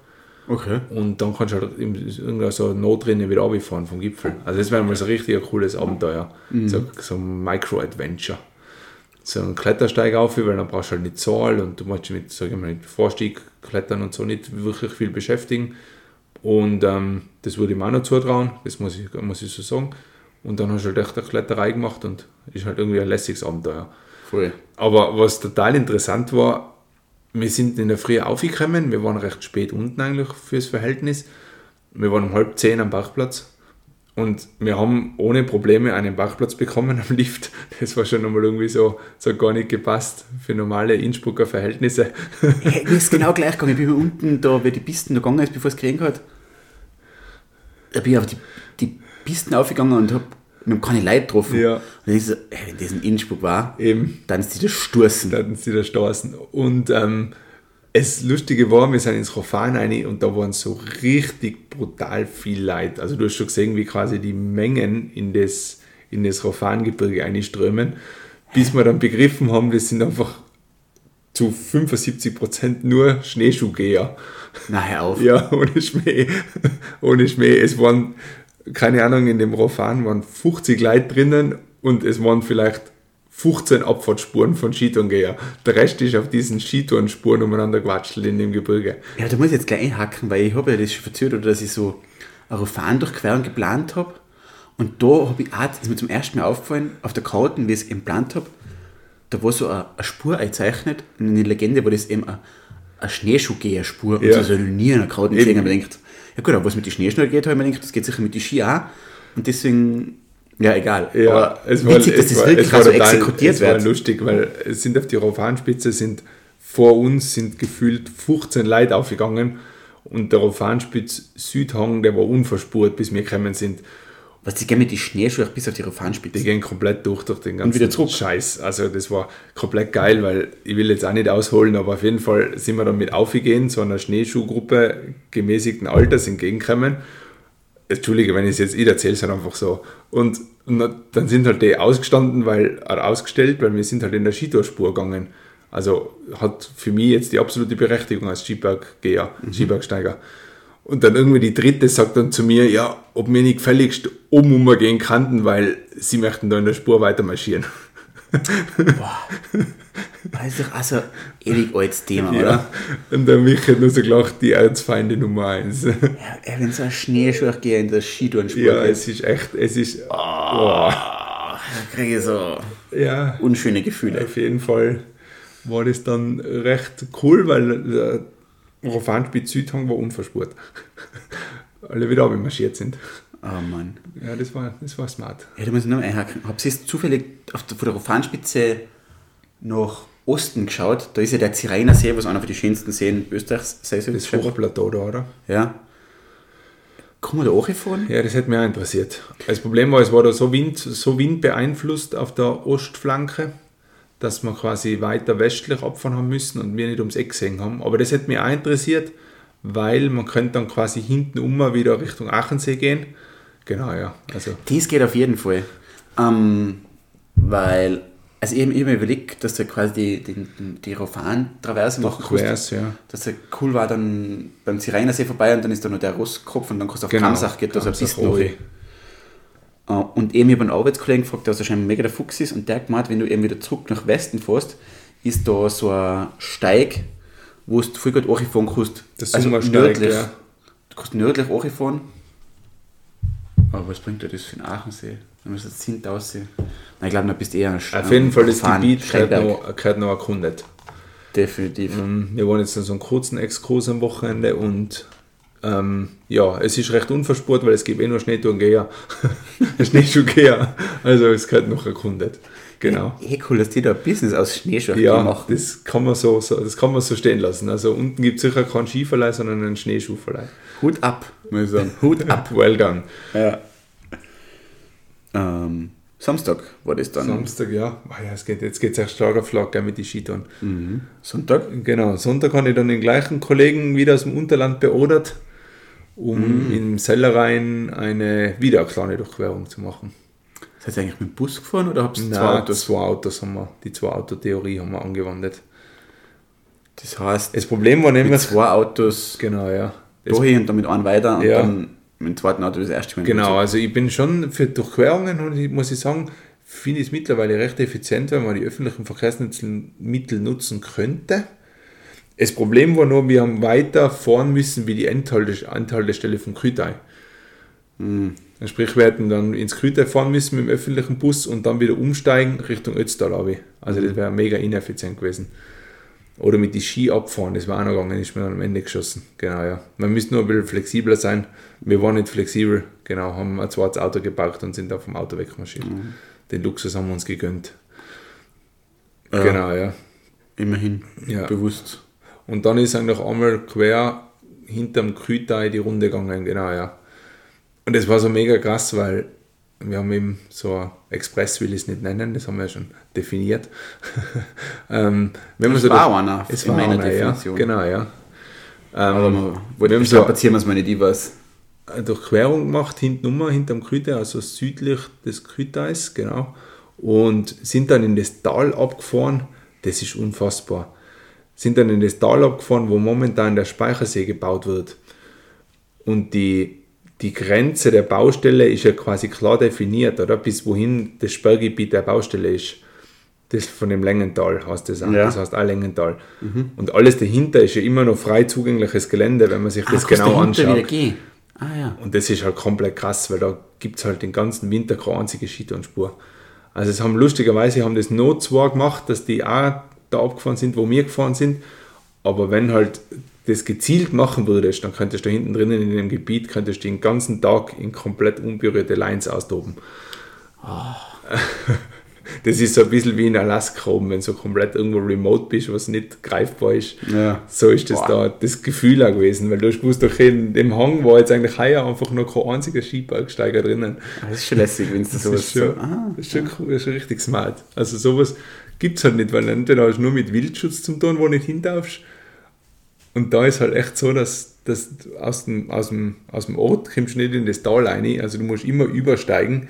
okay. und dann kannst du halt in irgendeiner so Notrinne wieder runterfahren vom Gipfel. Also das wäre mal so richtig ein cooles Abenteuer, so, so ein Micro-Adventure. So ein Klettersteig auf, weil dann brauchst du halt nicht Zahl und du musst dich mit, sag ich mal, mit Vorstieg, Klettern und so nicht wirklich viel beschäftigen. Und ähm, das würde ich mir auch noch zutrauen, das muss ich, muss ich so sagen. Und dann hast du halt echt eine Kletterei gemacht und ist halt irgendwie ein lässiges Abenteuer. Voll. Aber was total interessant war, wir sind in der Früh aufgekommen, wir waren recht spät unten eigentlich fürs Verhältnis. Wir waren um halb zehn am Parkplatz und wir haben ohne Probleme einen Parkplatz bekommen am Lift. Das war schon einmal irgendwie so, so gar nicht gepasst für normale Innsbrucker Verhältnisse. Hey, mir ist genau gleich gegangen. Ich bin unten, da, wie die Pisten da gegangen ist, bevor es geregnet hat. Da bin ich auf die, die Pisten aufgegangen und hab, wir haben keine Leute getroffen. Ja. Und dann ist so, hey, wenn das in Innsbruck war, Eben. dann ist die das Stoßen. Da hatten sie da stoßen. Und ähm, das Lustige war, wir sind ins Rofan rein und da waren so richtig brutal viel Leute. Also du hast schon gesehen, wie quasi die Mengen in das, in das Rofangebirge einströmen, bis wir dann begriffen haben, das sind einfach zu 75% nur Schneeschuhgeher. Na, hör auf. Ja, (laughs) ohne Schmäh. ohne Schmäh. Es waren, keine Ahnung, in dem Rofan waren 50 Leute drinnen und es waren vielleicht 15 Abfahrtsspuren von Skitourengeher. Der Rest ist auf diesen Skitourenspuren umeinander gewatschelt in dem Gebirge. Ja, da muss ich jetzt gleich einhaken, weil ich habe ja das schon oder dass ich so eine Rofan-Durchquerung geplant habe. Und da habe ich auch, das ist mir zum ersten Mal aufgefallen, auf der Karte, wie ich es geplant habe, da war so eine, eine Spur eingezeichnet, und in der Legende war das eben eine, eine Schneeschuhgeher-Spur. Und Ja. das habe ich noch nie in einer Karte gesehen. Und ich gedacht, ja gut, aber was mit den Schneeschuhen geht, habe ich mir gedacht, das geht sicher mit den Ski auch. Und deswegen, ja, egal. Ja, aber es war, witzig, dass das war, wirklich war auch so total, exekutiert es war wird. lustig, weil es sind auf die Rofanspitze sind vor uns sind gefühlt 15 Leute aufgegangen und der Rofanspitz Südhang, der war unverspurt, bis wir gekommen sind. Was, die gehen mit den Schneeschuhen bis auf die Rofanspitze. Die gehen komplett durch, durch den ganzen wieder zurück. Scheiß. Also das war komplett geil, weil ich will jetzt auch nicht ausholen, aber auf jeden Fall sind wir dann mit aufgegangen, so einer Schneeschuhgruppe gemäßigten Alters entgegengekommen. Entschuldige, wenn ich es jetzt ich erzähle, es halt einfach so. Und, und dann sind halt die ausgestanden, weil, äh, ausgestellt, weil wir sind halt in der Skitourspur gegangen. Also hat für mich jetzt die absolute Berechtigung als Skiberggeher, Skibergsteiger. Und dann irgendwie die dritte sagt dann zu mir, ja, ob wir nicht gefälligst um gehen könnten, weil sie möchten da in der Spur weiter marschieren. Das ist doch also ewig altes Thema, Ja. oder? Und der Michi hat nur so gelacht, die Erzfeinde Nummer eins. Ja, ey, wenn so ein Schneeschuh geht in der Skitourenspur ja, geht, es ist echt, es ist, da kriege ich so ja, unschöne Gefühle. auf jeden Fall war das dann recht cool, weil der Rofanspitz Südhang war unverspurt. (laughs) Alle wieder abmarschiert sind. Oh Mann. Ja, das war, das war smart. Ja, da muss ich noch einhaken. Habt ihr jetzt zufällig auf der, von der Rofanspitze nach Osten geschaut? Da ist ja der Zirainer See, was einer von den schönsten Seen Österreichs sei soll. Das Hochplateau da, oder? Ja. Kann man da hochfahren? Ja, das hätte mich auch interessiert. Das Problem war, es war da so, Wind, so windbeeinflusst auf der Ostflanke, dass wir quasi weiter westlich abfahren haben müssen und wir nicht ums Eck gesehen haben. Aber das hätte mich auch interessiert, weil man könnte dann quasi hinten um wieder Richtung Achensee gehen. Genau, ja. Also, Das geht auf jeden Fall. Ähm, weil, also ich habe mir überlegt, dass du quasi die, die, die Rofan-Traverse machen kannst. ja. Dass er cool war, dann beim Zirainer See vorbei und dann ist da noch der Rosskopf und dann kannst du auf Genau, Kamsach geht da so ein bisschen Und eben, ich habe einen Arbeitskollegen gefragt, der was wahrscheinlich mega der Fuchs ist, und der hat gemeint, wenn du eben wieder zurück nach Westen fährst, ist da so ein Steig, wo du voll gut hochfahren kannst. Das also nördlich. ja. Du kannst nördlich hochfahren. Aber was bringt dir das für den Aachensee? Müsst ihr jetzt hinten aussehen. Nein, ich glaube, dann bist du eher ein Auf jeden Fall, das Gebiet gehört noch, gehört noch erkundet. Definitiv. Ähm, Wir waren jetzt so einen kurzen Exkurs am Wochenende und ähm, ja, es ist recht unverspurt, weil es gibt eh nur Schneetourengeher. (laughs) Schneeschuhgeher. Also es gehört noch erkundet. Genau. Hey, cool, dass die da ein Business aus Schneeschuhen Ja, machen. das kann, man so, so, das kann man so stehen lassen. Also unten gibt es sicher keinen Skiverleih, sondern einen Schneeschuhverleih. Hut ab, muss ich sagen. (laughs) Hut ab. Well done. Ja. Ähm, Samstag war das dann. Samstag, ja. Ah ja es geht, jetzt geht es echt stark auf Schlag gell, mit den Skitouren. Sonntag? Genau, Sonntag habe ich dann den gleichen Kollegen wieder aus dem Unterland beordert, um im Sellerein eine wieder eine kleine Durchquerung zu machen. Seid ihr eigentlich mit dem Bus gefahren oder habt ihr zwei Autos? zwei Autos haben wir, die zwei Autotheorie haben wir angewandt. Das heißt, Das Problem war mit nämlich, zwei Autos genau, ja. Dahin und dann mit einem weiter und Ja. dann mit dem zweiten Auto das erste Mal. genau, also ich bin schon für Durchquerungen, und ich, muss ich sagen, finde ich es mittlerweile recht effizient, wenn man die öffentlichen Verkehrsmittel nutzen könnte. Das Problem war nur, wir haben weiter fahren müssen wie die Endhalte- Endhaltestelle vom Kütai. Sprich, wir hätten dann ins Kütai fahren müssen mit dem öffentlichen Bus und dann wieder umsteigen Richtung Ötztal. runter. Also das wäre mega ineffizient gewesen. Oder mit die Ski abfahren, das war auch noch gegangen, ist mir dann am Ende geschossen. Genau, ja. Man müsste nur ein bisschen flexibler sein. Wir waren nicht flexibel, genau, haben ein zweites Auto geparkt und sind auf dem Auto wegmarschiert. Den Luxus haben wir uns gegönnt. Ja. Genau, ja. Immerhin. Ja. Bewusst. Und dann ist eigentlich einmal quer hinterm Kütai die Runde gegangen, genau, ja. Und das war so mega krass, weil wir haben eben so ein Express, will ich es nicht nennen, das haben wir ja schon definiert. (laughs) ähm, man Das so war durch- einer es war meiner einer, Definition. Ja, genau, ja. Aber Ähm, man wollte nicht so- strapazieren, was man nicht ich weiß. eine Durchquerung gemacht, hinten um, hinterm Kütai, also südlich des Kütais, genau. Und sind dann in das Tal abgefahren. Das ist unfassbar. Sind dann in das Tal abgefahren, wo momentan der Speichersee gebaut wird. Und die, die Grenze der Baustelle ist ja quasi klar definiert, oder? Bis wohin das Sperrgebiet der Baustelle ist. Das von dem Längental heißt das auch. Ja. Das heißt auch Längental. Und alles dahinter ist ja immer noch frei zugängliches Gelände, wenn man sich das Ah, kannst genau anschaut. Ah ja. Und das ist halt komplett krass, weil da gibt es halt den ganzen Winter keine einzige Skitourenspur. Also es haben lustigerweise haben das noch zwei gemacht, dass die auch da abgefahren sind, wo wir gefahren sind. Aber wenn halt das gezielt machen würdest, dann könntest du da hinten drinnen in dem Gebiet, könntest du den ganzen Tag in komplett unberührte Lines austoben. (laughs) Das ist so ein bisschen wie in Alaska oben, wenn du so komplett irgendwo remote bist, was nicht greifbar ist. Ja. So ist das Boah. da das Gefühl auch gewesen, weil du hast gewusst, okay, in dem Hang war jetzt eigentlich heuer einfach noch kein einziger Skibergsteiger drinnen. Das ist schon lässig, wenn du sowas ist schon, so. Ah, das ist schon cool, das ist richtig smart. Also sowas gibt es halt nicht, weil entweder hast du nur mit Wildschutz zum tun, wo du nicht hin darfst. Und da ist halt echt so, dass, dass aus, dem, aus, dem, aus dem Ort kommst du nicht in das Tal rein, also du musst immer übersteigen.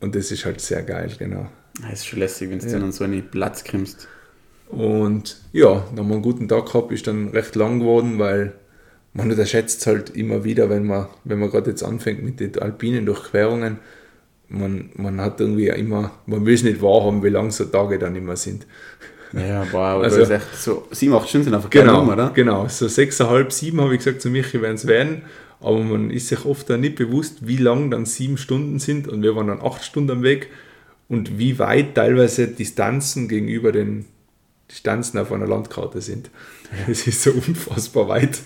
Und das ist halt sehr geil, genau. das ist schon lässig, wenn du Ja. dann an so einen Platz kommst. Und ja, dann haben wir einen guten Tag gehabt, ist dann recht lang geworden, weil man unterschätzt es halt immer wieder, wenn man, wenn man gerade jetzt anfängt mit den alpinen Durchquerungen. Man, man hat irgendwie immer, man will es nicht wahrhaben, wie lang so Tage dann immer sind. Ja, wow, Also- das ist echt so sieben, acht Stunden sind einfach Genau, rum, oder? genau. So sechseinhalb, sieben habe ich gesagt zu Michi, werden es werden. Aber man ist sich oft dann nicht bewusst, wie lang dann sieben Stunden sind. Und wir waren dann acht Stunden am Weg. Und wie weit teilweise Distanzen gegenüber den Distanzen auf einer Landkarte sind. Es ist so unfassbar weit.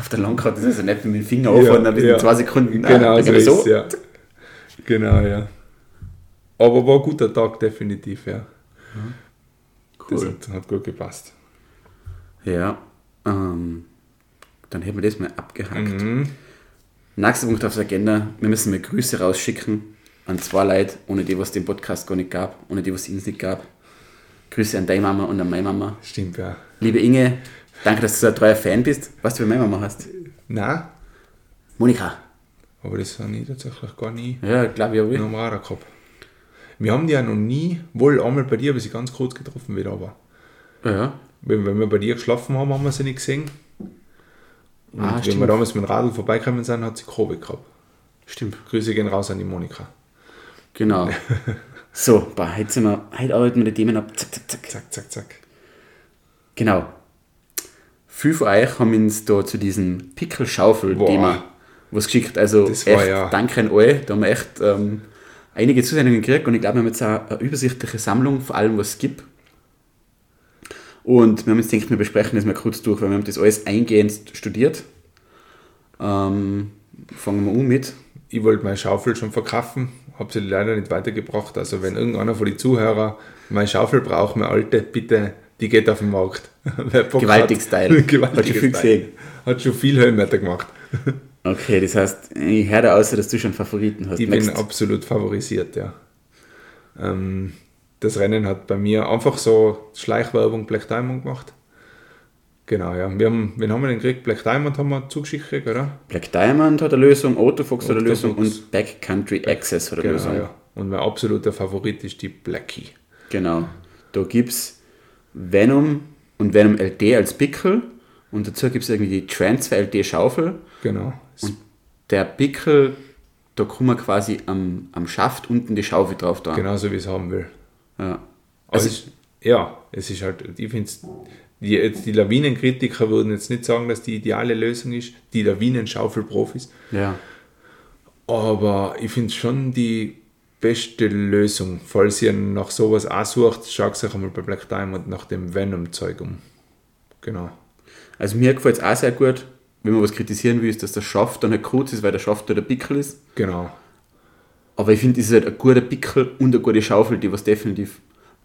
Auf der Landkarte ist es also nicht mit dem Finger aufhören, dann in zwei Sekunden. ah, Genau, dann so ist es, ja. Genau, ja. Aber war ein guter Tag, definitiv, ja. Das Cool. hat, hat gut gepasst. Ja, ähm, dann hätten wir das mal abgehakt. Mhm. Nächster Punkt auf der Agenda, wir müssen mal Grüße rausschicken an zwei Leute, ohne die, was den Podcast gar nicht gab, ohne die, was es nicht gab. Grüße an deine Mama und an meine Mama. Stimmt, ja. Liebe Inge, danke, dass du so ein treuer Fan bist. Weißt du, wie meine Mama heißt? Nein, Monika. Aber das habe ich tatsächlich gar nie Ja, glaube ich, auch. am Radar gehabt. Wir haben die ja noch nie, wohl einmal bei dir, aber sie ganz kurz getroffen wieder, aber Ja, wenn, wenn wir bei dir geschlafen haben, haben wir sie nicht gesehen. Und Ah, wenn stimmt. wir damals mit dem Radl vorbeigekommen sind, hat sie Covid gehabt. stimmt. Grüße gehen raus an die Monika. Genau. (laughs) so, boah, heute, sind wir, heute arbeiten wir die Themen ab. Zack, zack, zack. Zack, zack, zack. Genau. Viele von euch haben uns da zu diesem Pickel-Schaufel-Thema. Was geschickt. Also Das war echt, ja- danke an euch. Da haben wir echt ähm, einige Zusendungen gekriegt und ich glaube, wir haben jetzt auch eine übersichtliche Sammlung von allem, was es gibt. Und wir haben jetzt gedacht, wir besprechen das mal kurz durch, weil wir haben das alles eingehend studiert. Ähm, fangen wir an mit. Ich wollte meine Schaufel schon verkaufen, habe sie leider nicht weitergebracht. Also wenn irgendeiner von den Zuhörern meine Schaufel braucht, meine alte, bitte, die geht auf den Markt. (laughs) Gewaltig hat- Style. (laughs) Gewaltiger Hat schon viel gesehen. Hat schon viel Höhenmeter gemacht. (laughs) Okay, das heißt, ich höre da aus, dass du schon Favoriten hast. Ich bin Next. absolut favorisiert, ja. Ähm, das Rennen hat bei mir einfach so Schleichwerbung Black Diamond gemacht. Genau, ja. Wir haben, wen haben wir denn gekriegt? Black Diamond haben wir zugeschickt gekriegt, oder? Black Diamond hat eine Lösung, Autofox hat eine Lösung und Backcountry Access hat eine Genau, Lösung. ja. Und mein absoluter Favorit ist die Blackie. Genau. Da gibt es Venom und Venom LD als Pickel und dazu gibt es irgendwie die Transfer LD Schaufel. Genau. Und der Pickel, da kann man quasi am, am Schaft unten die Schaufel drauf da. Genauso wie ich es haben will. Ja. Also Also, es, ja, es ist halt, ich finde die, jetzt die Lawinenkritiker würden jetzt nicht sagen, dass die ideale Lösung ist, die Lawinenschaufelprofis, ja. aber ich finde schon die beste Lösung. Falls ihr nach sowas auch sucht, schaut euch einmal bei Black Diamond nach dem Venom-Zeug um. Genau. Also mir gefällt es auch sehr gut, wenn man was kritisieren will, ist, dass der Schaft dann halt kurz ist, weil der Schaft da der Pickel ist. Genau. Aber ich finde, es ist halt ein guter Pickel und eine gute Schaufel, die was definitiv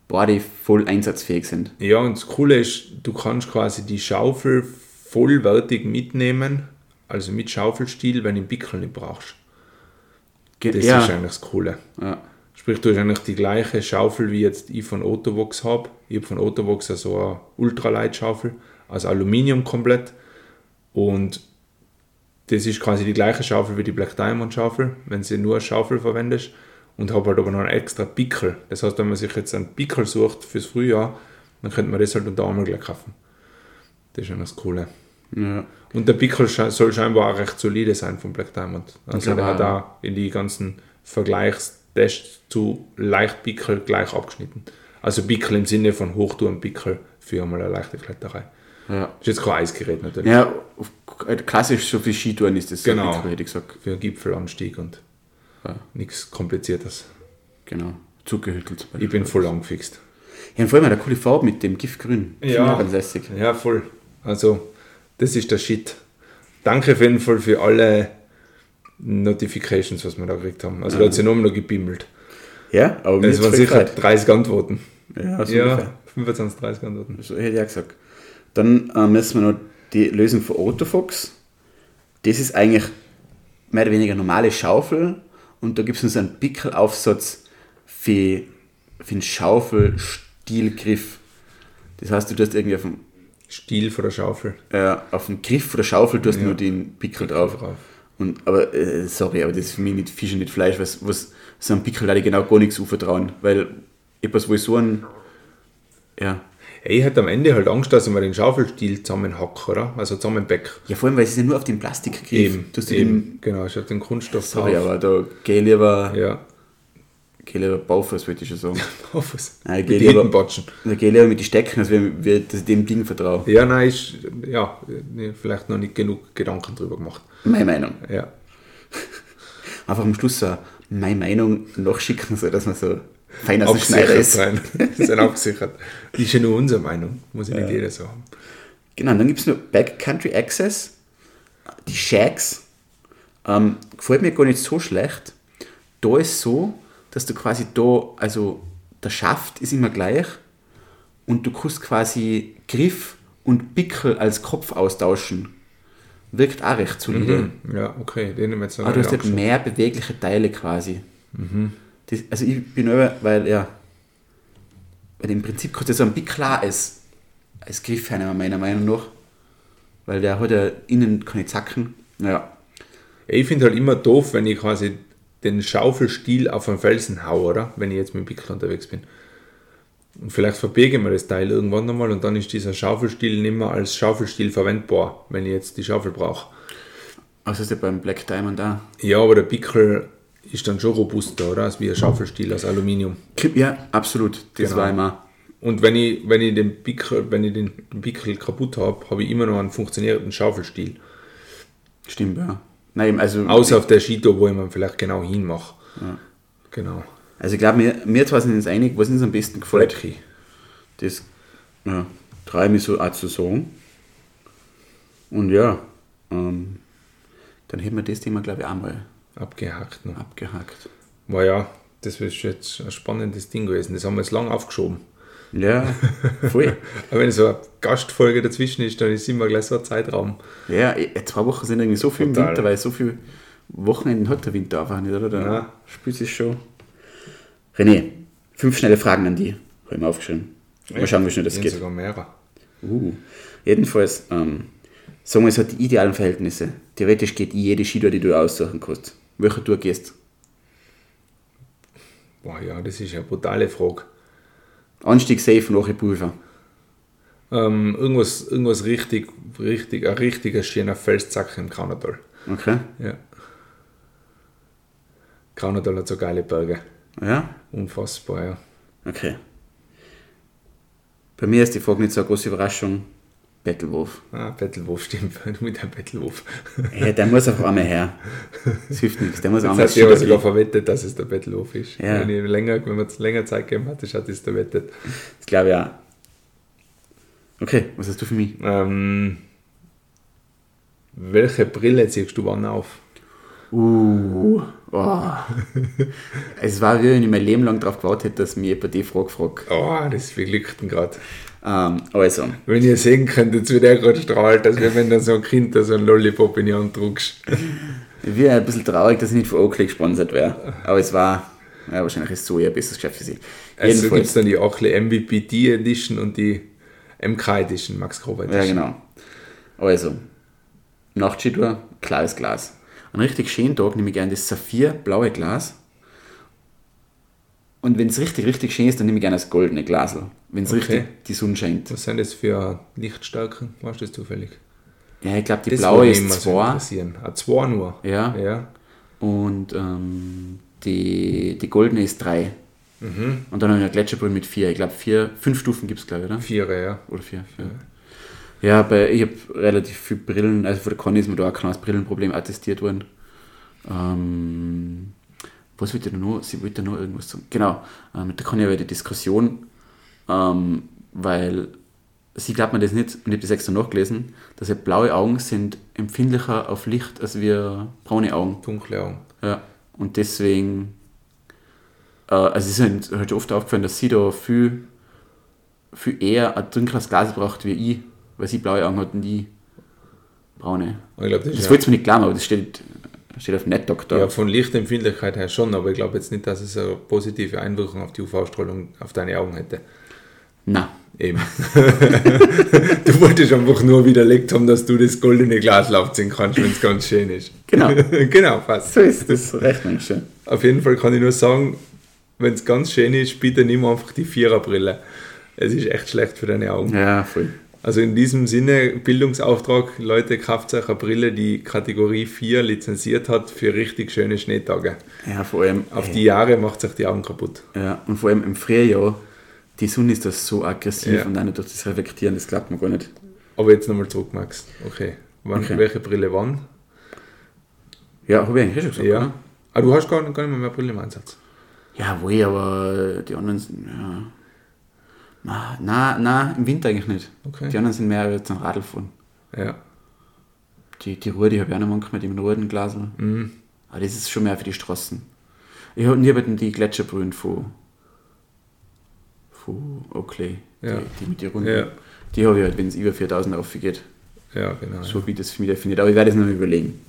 beide voll einsatzfähig sind. Ja, und das Coole ist, du kannst quasi die Schaufel vollwertig mitnehmen, also mit Schaufelstiel, wenn du den Pickel nicht brauchst. Ge- Das ja, ist eigentlich das Coole. ja. Sprich, du hast eigentlich die gleiche Schaufel, wie jetzt ich von Autovox habe. Ich habe von Autovox so eine Ultralight-Schaufel, also Aluminium komplett. Und das ist quasi die gleiche Schaufel wie die Black Diamond Schaufel, wenn sie nur eine Schaufel verwendest. Und habe halt aber noch einen extra Pickel. Das heißt, wenn man sich jetzt einen Pickel sucht fürs Frühjahr, dann könnte man das halt unter einmal gleich kaufen. Das ist schon das Coole. Ja. Und der Pickel soll scheinbar auch recht solide sein von Black Diamond. Also der hat auch, da in die ganzen Vergleichstests zu leicht Pickel gleich abgeschnitten. Also Pickel im Sinne von Hochtourenpickel für einmal eine leichte Kletterei. Ja. Ist jetzt kein Eisgerät natürlich. Ja, auf- klassisch so für Skitouren ist das so Genau. Pickel, hätte ich gesagt. Für einen Gipfelanstieg und Ja. nichts Kompliziertes. Genau. Zugehüttelt zum Ich bin voll angefixt. Ja, und vor allem eine coole Farbe mit dem Giftgrün. Ja. ganz lässig. Ja, voll. Also, das ist der Shit. Danke auf jeden Fall für alle Notifications, was wir da gekriegt haben. Also, da hat sich nur noch gebimmelt. Ja, aber Es waren sicher gefreut. 30 Antworten. Ja, so ja, ungefähr. 25, 30 Antworten. So hätte ich auch gesagt. Dann äh, müssen wir noch die Lösung für Autofox. Das ist eigentlich mehr oder weniger normale Schaufel und da gibt es noch so einen Pickelaufsatz für, für einen Schaufelstielgriff. Das heißt, du tust irgendwie auf dem, Stiel von der Schaufel. äh, auf dem Griff von der Schaufel tust Ja. nur den Pickel drauf. drauf. Und, aber äh, sorry, aber das ist für mich nicht Fisch und nicht Fleisch, was, was so einem Pickel da genau gar nichts vertrauen, weil etwas, wo ich so ein ja, ich hätte am Ende halt Angst, dass ich mir den Schaufelstiel zusammenhack, oder? Also zusammenback. ja, vor allem, weil es ja nur auf den Plastikgriff. Eben, Tust du den, eben. Genau, ich habe den Kunststoff sorry, drauf. aber da geh lieber, Ja, geh lieber Baufuß, wollte ich schon sagen. (laughs) Hoffes. Nein, geh den lieber, Hittenbatschen. da geh lieber mit den Stecken, als wenn wir das dem Ding vertrauen. Ja, nein, ich, ja, vielleicht noch nicht genug Gedanken drüber gemacht. Meine Meinung. Ja. (laughs) Einfach am Schluss so meine Meinung nachschicken, so dass man so fein dem Abgesichert Schneider ist. sein. (laughs) Die sind abgesichert. Die ist ja nur unsere Meinung. Muss ja nicht jeder so haben. Genau, dann gibt es noch Backcountry Access, die Shacks. Ähm, gefällt mir gar nicht so schlecht. Da ist so, dass du quasi da, also der Schaft ist immer gleich und du kannst quasi Griff und Pickel als Kopf austauschen. Wirkt auch recht solide. Hm, Ja, okay, den nehmen wir jetzt noch Aber du hast halt mehr bewegliche Teile quasi. Mhm. Das, also ich bin über, weil ja, weil im Prinzip kannst du so ein Pickel auch als, als Griff hernehmen, meiner Meinung nach. Weil der hat ja innen keine Zacken. Naja, Ja, ich finde halt immer doof, wenn ich quasi den Schaufelstiel auf einen Felsen hau, oder? Wenn ich jetzt mit dem Pickel unterwegs bin. Und vielleicht verbiege ich mir das Teil irgendwann einmal und dann ist dieser Schaufelstiel nicht mehr als Schaufelstiel verwendbar, wenn ich jetzt die Schaufel brauche. also ist ja beim Black Diamond auch. Ja, aber der Pickel ist dann schon robuster, oder? Als wie ein Schaufelstiel aus Aluminium. Ja, absolut. Das Genau. war immer. Und wenn ich, wenn ich den Pickel, wenn ich den, Pickel kaputt habe, habe ich immer noch einen funktionierenden Schaufelstiel. Stimmt, ja. Nein, also, Außer auf der Skitour, wo ich mir vielleicht genau hinmache. Genau. also ich glaube, wir, wir zwei sind uns einig, was uns am besten gefällt. Fletchi. Das ja, traue ich mich so auch zu sagen. Und ja, ähm, dann hätten wir das Thema, glaube ich, auch mal Abgehakt noch. abgehakt. War ja, das ist jetzt ein spannendes Ding gewesen. Das haben wir jetzt lang aufgeschoben. Ja, voll. (laughs) Aber wenn so eine Gastfolge dazwischen ist, dann ist immer gleich so ein Zeitraum. ja, eh, zwei Wochen sind irgendwie so viel im Total. Winter, weil so viele Wochenenden hat der Winter einfach nicht, oder? Da Ja. spielt sich schon. René, fünf schnelle Fragen an die. Habe ich mir aufgeschrieben. Mal schauen, wie schnell das geht. sogar mehrere. Uh. Jedenfalls, ähm, sagen wir, es hat die idealen Verhältnisse. Theoretisch geht jede Skitour, die du aussuchen kannst. Welche Tour gehst Boah, ja, das ist eine brutale Frage. Anstieg safe, nachher Pulver. Ähm, irgendwas, irgendwas richtig, richtig, ein richtiger schöner Felszack im Kaunertal. Okay? Ja. Kaunertal hat so geile Berge. Ja? Unfassbar, ja. Okay. Bei mir ist die Frage nicht so eine große Überraschung. Bettelwurf. Ah, Bettelwurf stimmt, (laughs) mit einem Bettelwurf. Ja, der muss auf einmal her. Das hilft nichts. Der muss Jetzt einmal hat Ski- sogar verwettet, dass es der Bettelwurf ist. Ja. Wenn, ich länger, wenn man es länger Zeit gegeben hat, ist es der wettet. Das glaube ich auch. Okay, was hast du für mich? Ähm, welche Brille ziehst du wann auf? Uh, oh. (laughs) es war wie wenn ich mein Leben lang darauf gewartet hätte, dass mir jemand die Frage fragt. Oh, das verglückt ihn gerade. Ähm, also, Wenn ihr sehen könntet, wie der gerade strahlt, als wenn da so ein Kind da so einen Lollipop in die Hand drückst. ich bin ein bisschen traurig, dass ich nicht von Oakley gesponsert wäre. Aber es war, ja, wahrscheinlich ist so eher ein besseres Geschäft für sie. Also gibt es Jedenfalls, dann die Oakley MVP Edition und die MK Edition, Max Grober ja Edition. genau. Also, Nachtskitour, klares Glas. Einen richtig schönen Tag nehme ich gerne das Saphir blaue Glas Und wenn es richtig, richtig schön ist, dann nehme ich gerne das goldene Glas. Wenn es Okay. richtig die Sonne scheint. Was sind das für Lichtstärken? Weißt du das zufällig? Ja, ich glaube, die das blaue ist mich immer so 2. interessieren. Ah, zwei nur. Ja. Ja. Und ähm, die, die goldene ist 3. Mhm. Und dann habe ich eine Gletscherbrille mit 4. Ich glaube, vier, fünf Stufen gibt es, glaube ich, oder? Vierer, ja. Oder vier. vier. Ja, aber ich habe relativ viele Brillen, also von der Conny ist mir da auch kein Brillenproblem attestiert worden. Ähm, was wollte da noch? Sie wollte noch irgendwas sagen. Genau, äh, mit der Conny ich die Diskussion, ähm, weil sie glaubt mir das nicht, und ich habe das extra nachgelesen, dass ja blaue Augen sind empfindlicher auf Licht als wir braune Augen. Dunkle Augen. Ja, und deswegen, äh, also es ist halt, halt schon oft aufgefallen, dass sie da viel, viel eher ein dunkles Glas braucht wie ich, weil sie blaue Augen hat und ich braune. Ich glaube, das Das ist wollte ich mir nicht glauben, aber das steht, steht auf NetDoc da. ja, von Lichtempfindlichkeit her schon, aber ich glaube jetzt nicht, dass es eine positive Einwirkung auf die UV-Strahlung auf deine Augen hätte. Nein. Eben. (laughs) du wolltest einfach nur widerlegt haben, dass du das goldene Glas aufziehen kannst, wenn es ganz schön ist. Genau. (laughs) genau, passt. So ist das recht, Menschen. Auf jeden Fall kann ich nur sagen, wenn es ganz schön ist, bitte nimm einfach die Viererbrille. Es ist echt schlecht für deine Augen. Ja, voll. Also in diesem Sinne, Bildungsauftrag, Leute, kauft euch eine Brille, die Kategorie 4 lizenziert hat für richtig schöne Schneetage. Ja, vor allem. Auf die Jahre macht euch die Augen kaputt. Ja, und vor allem im Frühjahr, die Sonne ist da so aggressiv Ja. und dann durch das Reflektieren, das klappt mir gar nicht. Aber jetzt nochmal zurück, Max. Okay. Wann, Okay. Welche Brille wann? Ja, habe ich eigentlich schon gesagt. Ja. oder? Ah, du hast gar nicht, gar nicht mehr, mehr Brille im Einsatz. Ja, wohl, aber die anderen sind, ja. Na, na, na, im Winter eigentlich nicht. Okay. Die anderen sind mehr jetzt am Radl fahren. Ja. Die, die Ruhe, die habe ich auch noch manchmal mit dem roten Glas. Mhm. Aber das ist schon mehr für die Straßen. Ich habe nie die Gletscherbrühen von, von Oakley, Ja. die, die mit den Runden. Ja. Die habe ich halt, wenn es über 4000 aufgeht. Ja, genau. So wie das für mich definiert. Aber ich werde es noch überlegen.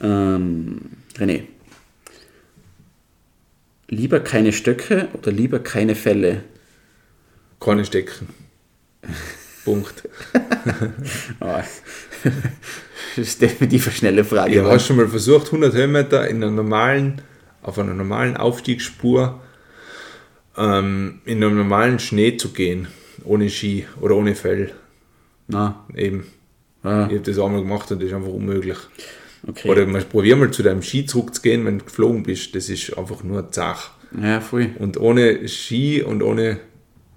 Ähm, René. Lieber keine Stöcke oder lieber keine Fälle? Keine Stecken. Punkt. (laughs) Ah, (laughs) das ist definitiv eine schnelle Frage. Ich habe schon mal versucht, 100 Höhenmeter in einer normalen, auf einer normalen Aufstiegsspur ähm, in einem normalen Schnee zu gehen. Ohne Ski oder ohne Fell. Na, Eben. ah, Ich habe das einmal gemacht und das ist einfach unmöglich. okay. Oder mal, probier mal zu deinem Ski zurückzugehen, wenn du geflogen bist. Das ist einfach nur zach. ja, voll. Und ohne Ski und ohne,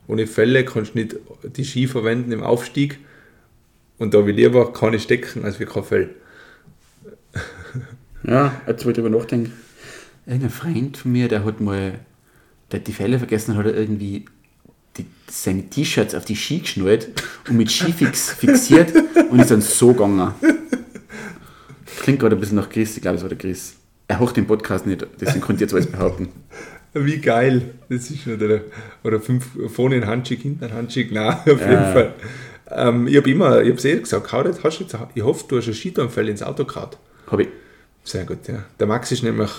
ohne Felle kannst du nicht die Ski verwenden im Aufstieg. Und da will ich lieber keine Stecken als wie kein Fell. Ja, jetzt wollte ich drüber nachdenken. Irgendein Freund von mir, der hat mal, der hat die Fälle vergessen, hat er irgendwie die, seine T-Shirts auf die Ski geschnallt und mit Skifix (laughs) fixiert und ist dann so gegangen. Klingt gerade ein bisschen nach Chris, ich glaube, es war der Chris. Er hört den Podcast nicht, deswegen könnt ihr jetzt alles behaupten. Wie geil. Das ist schon der, oder fünf, vorne ein Handschick, hinten ein Handschick. Nein, (laughs) auf jeden Ja. Fall. Ähm, ich habe immer, ich habe eh gesagt, hau das, hast du jetzt, ich hoffe, du hast ein Skitunfall ins Auto gehabt. Habe ich. Sehr gut, ja. Der Max ist nämlich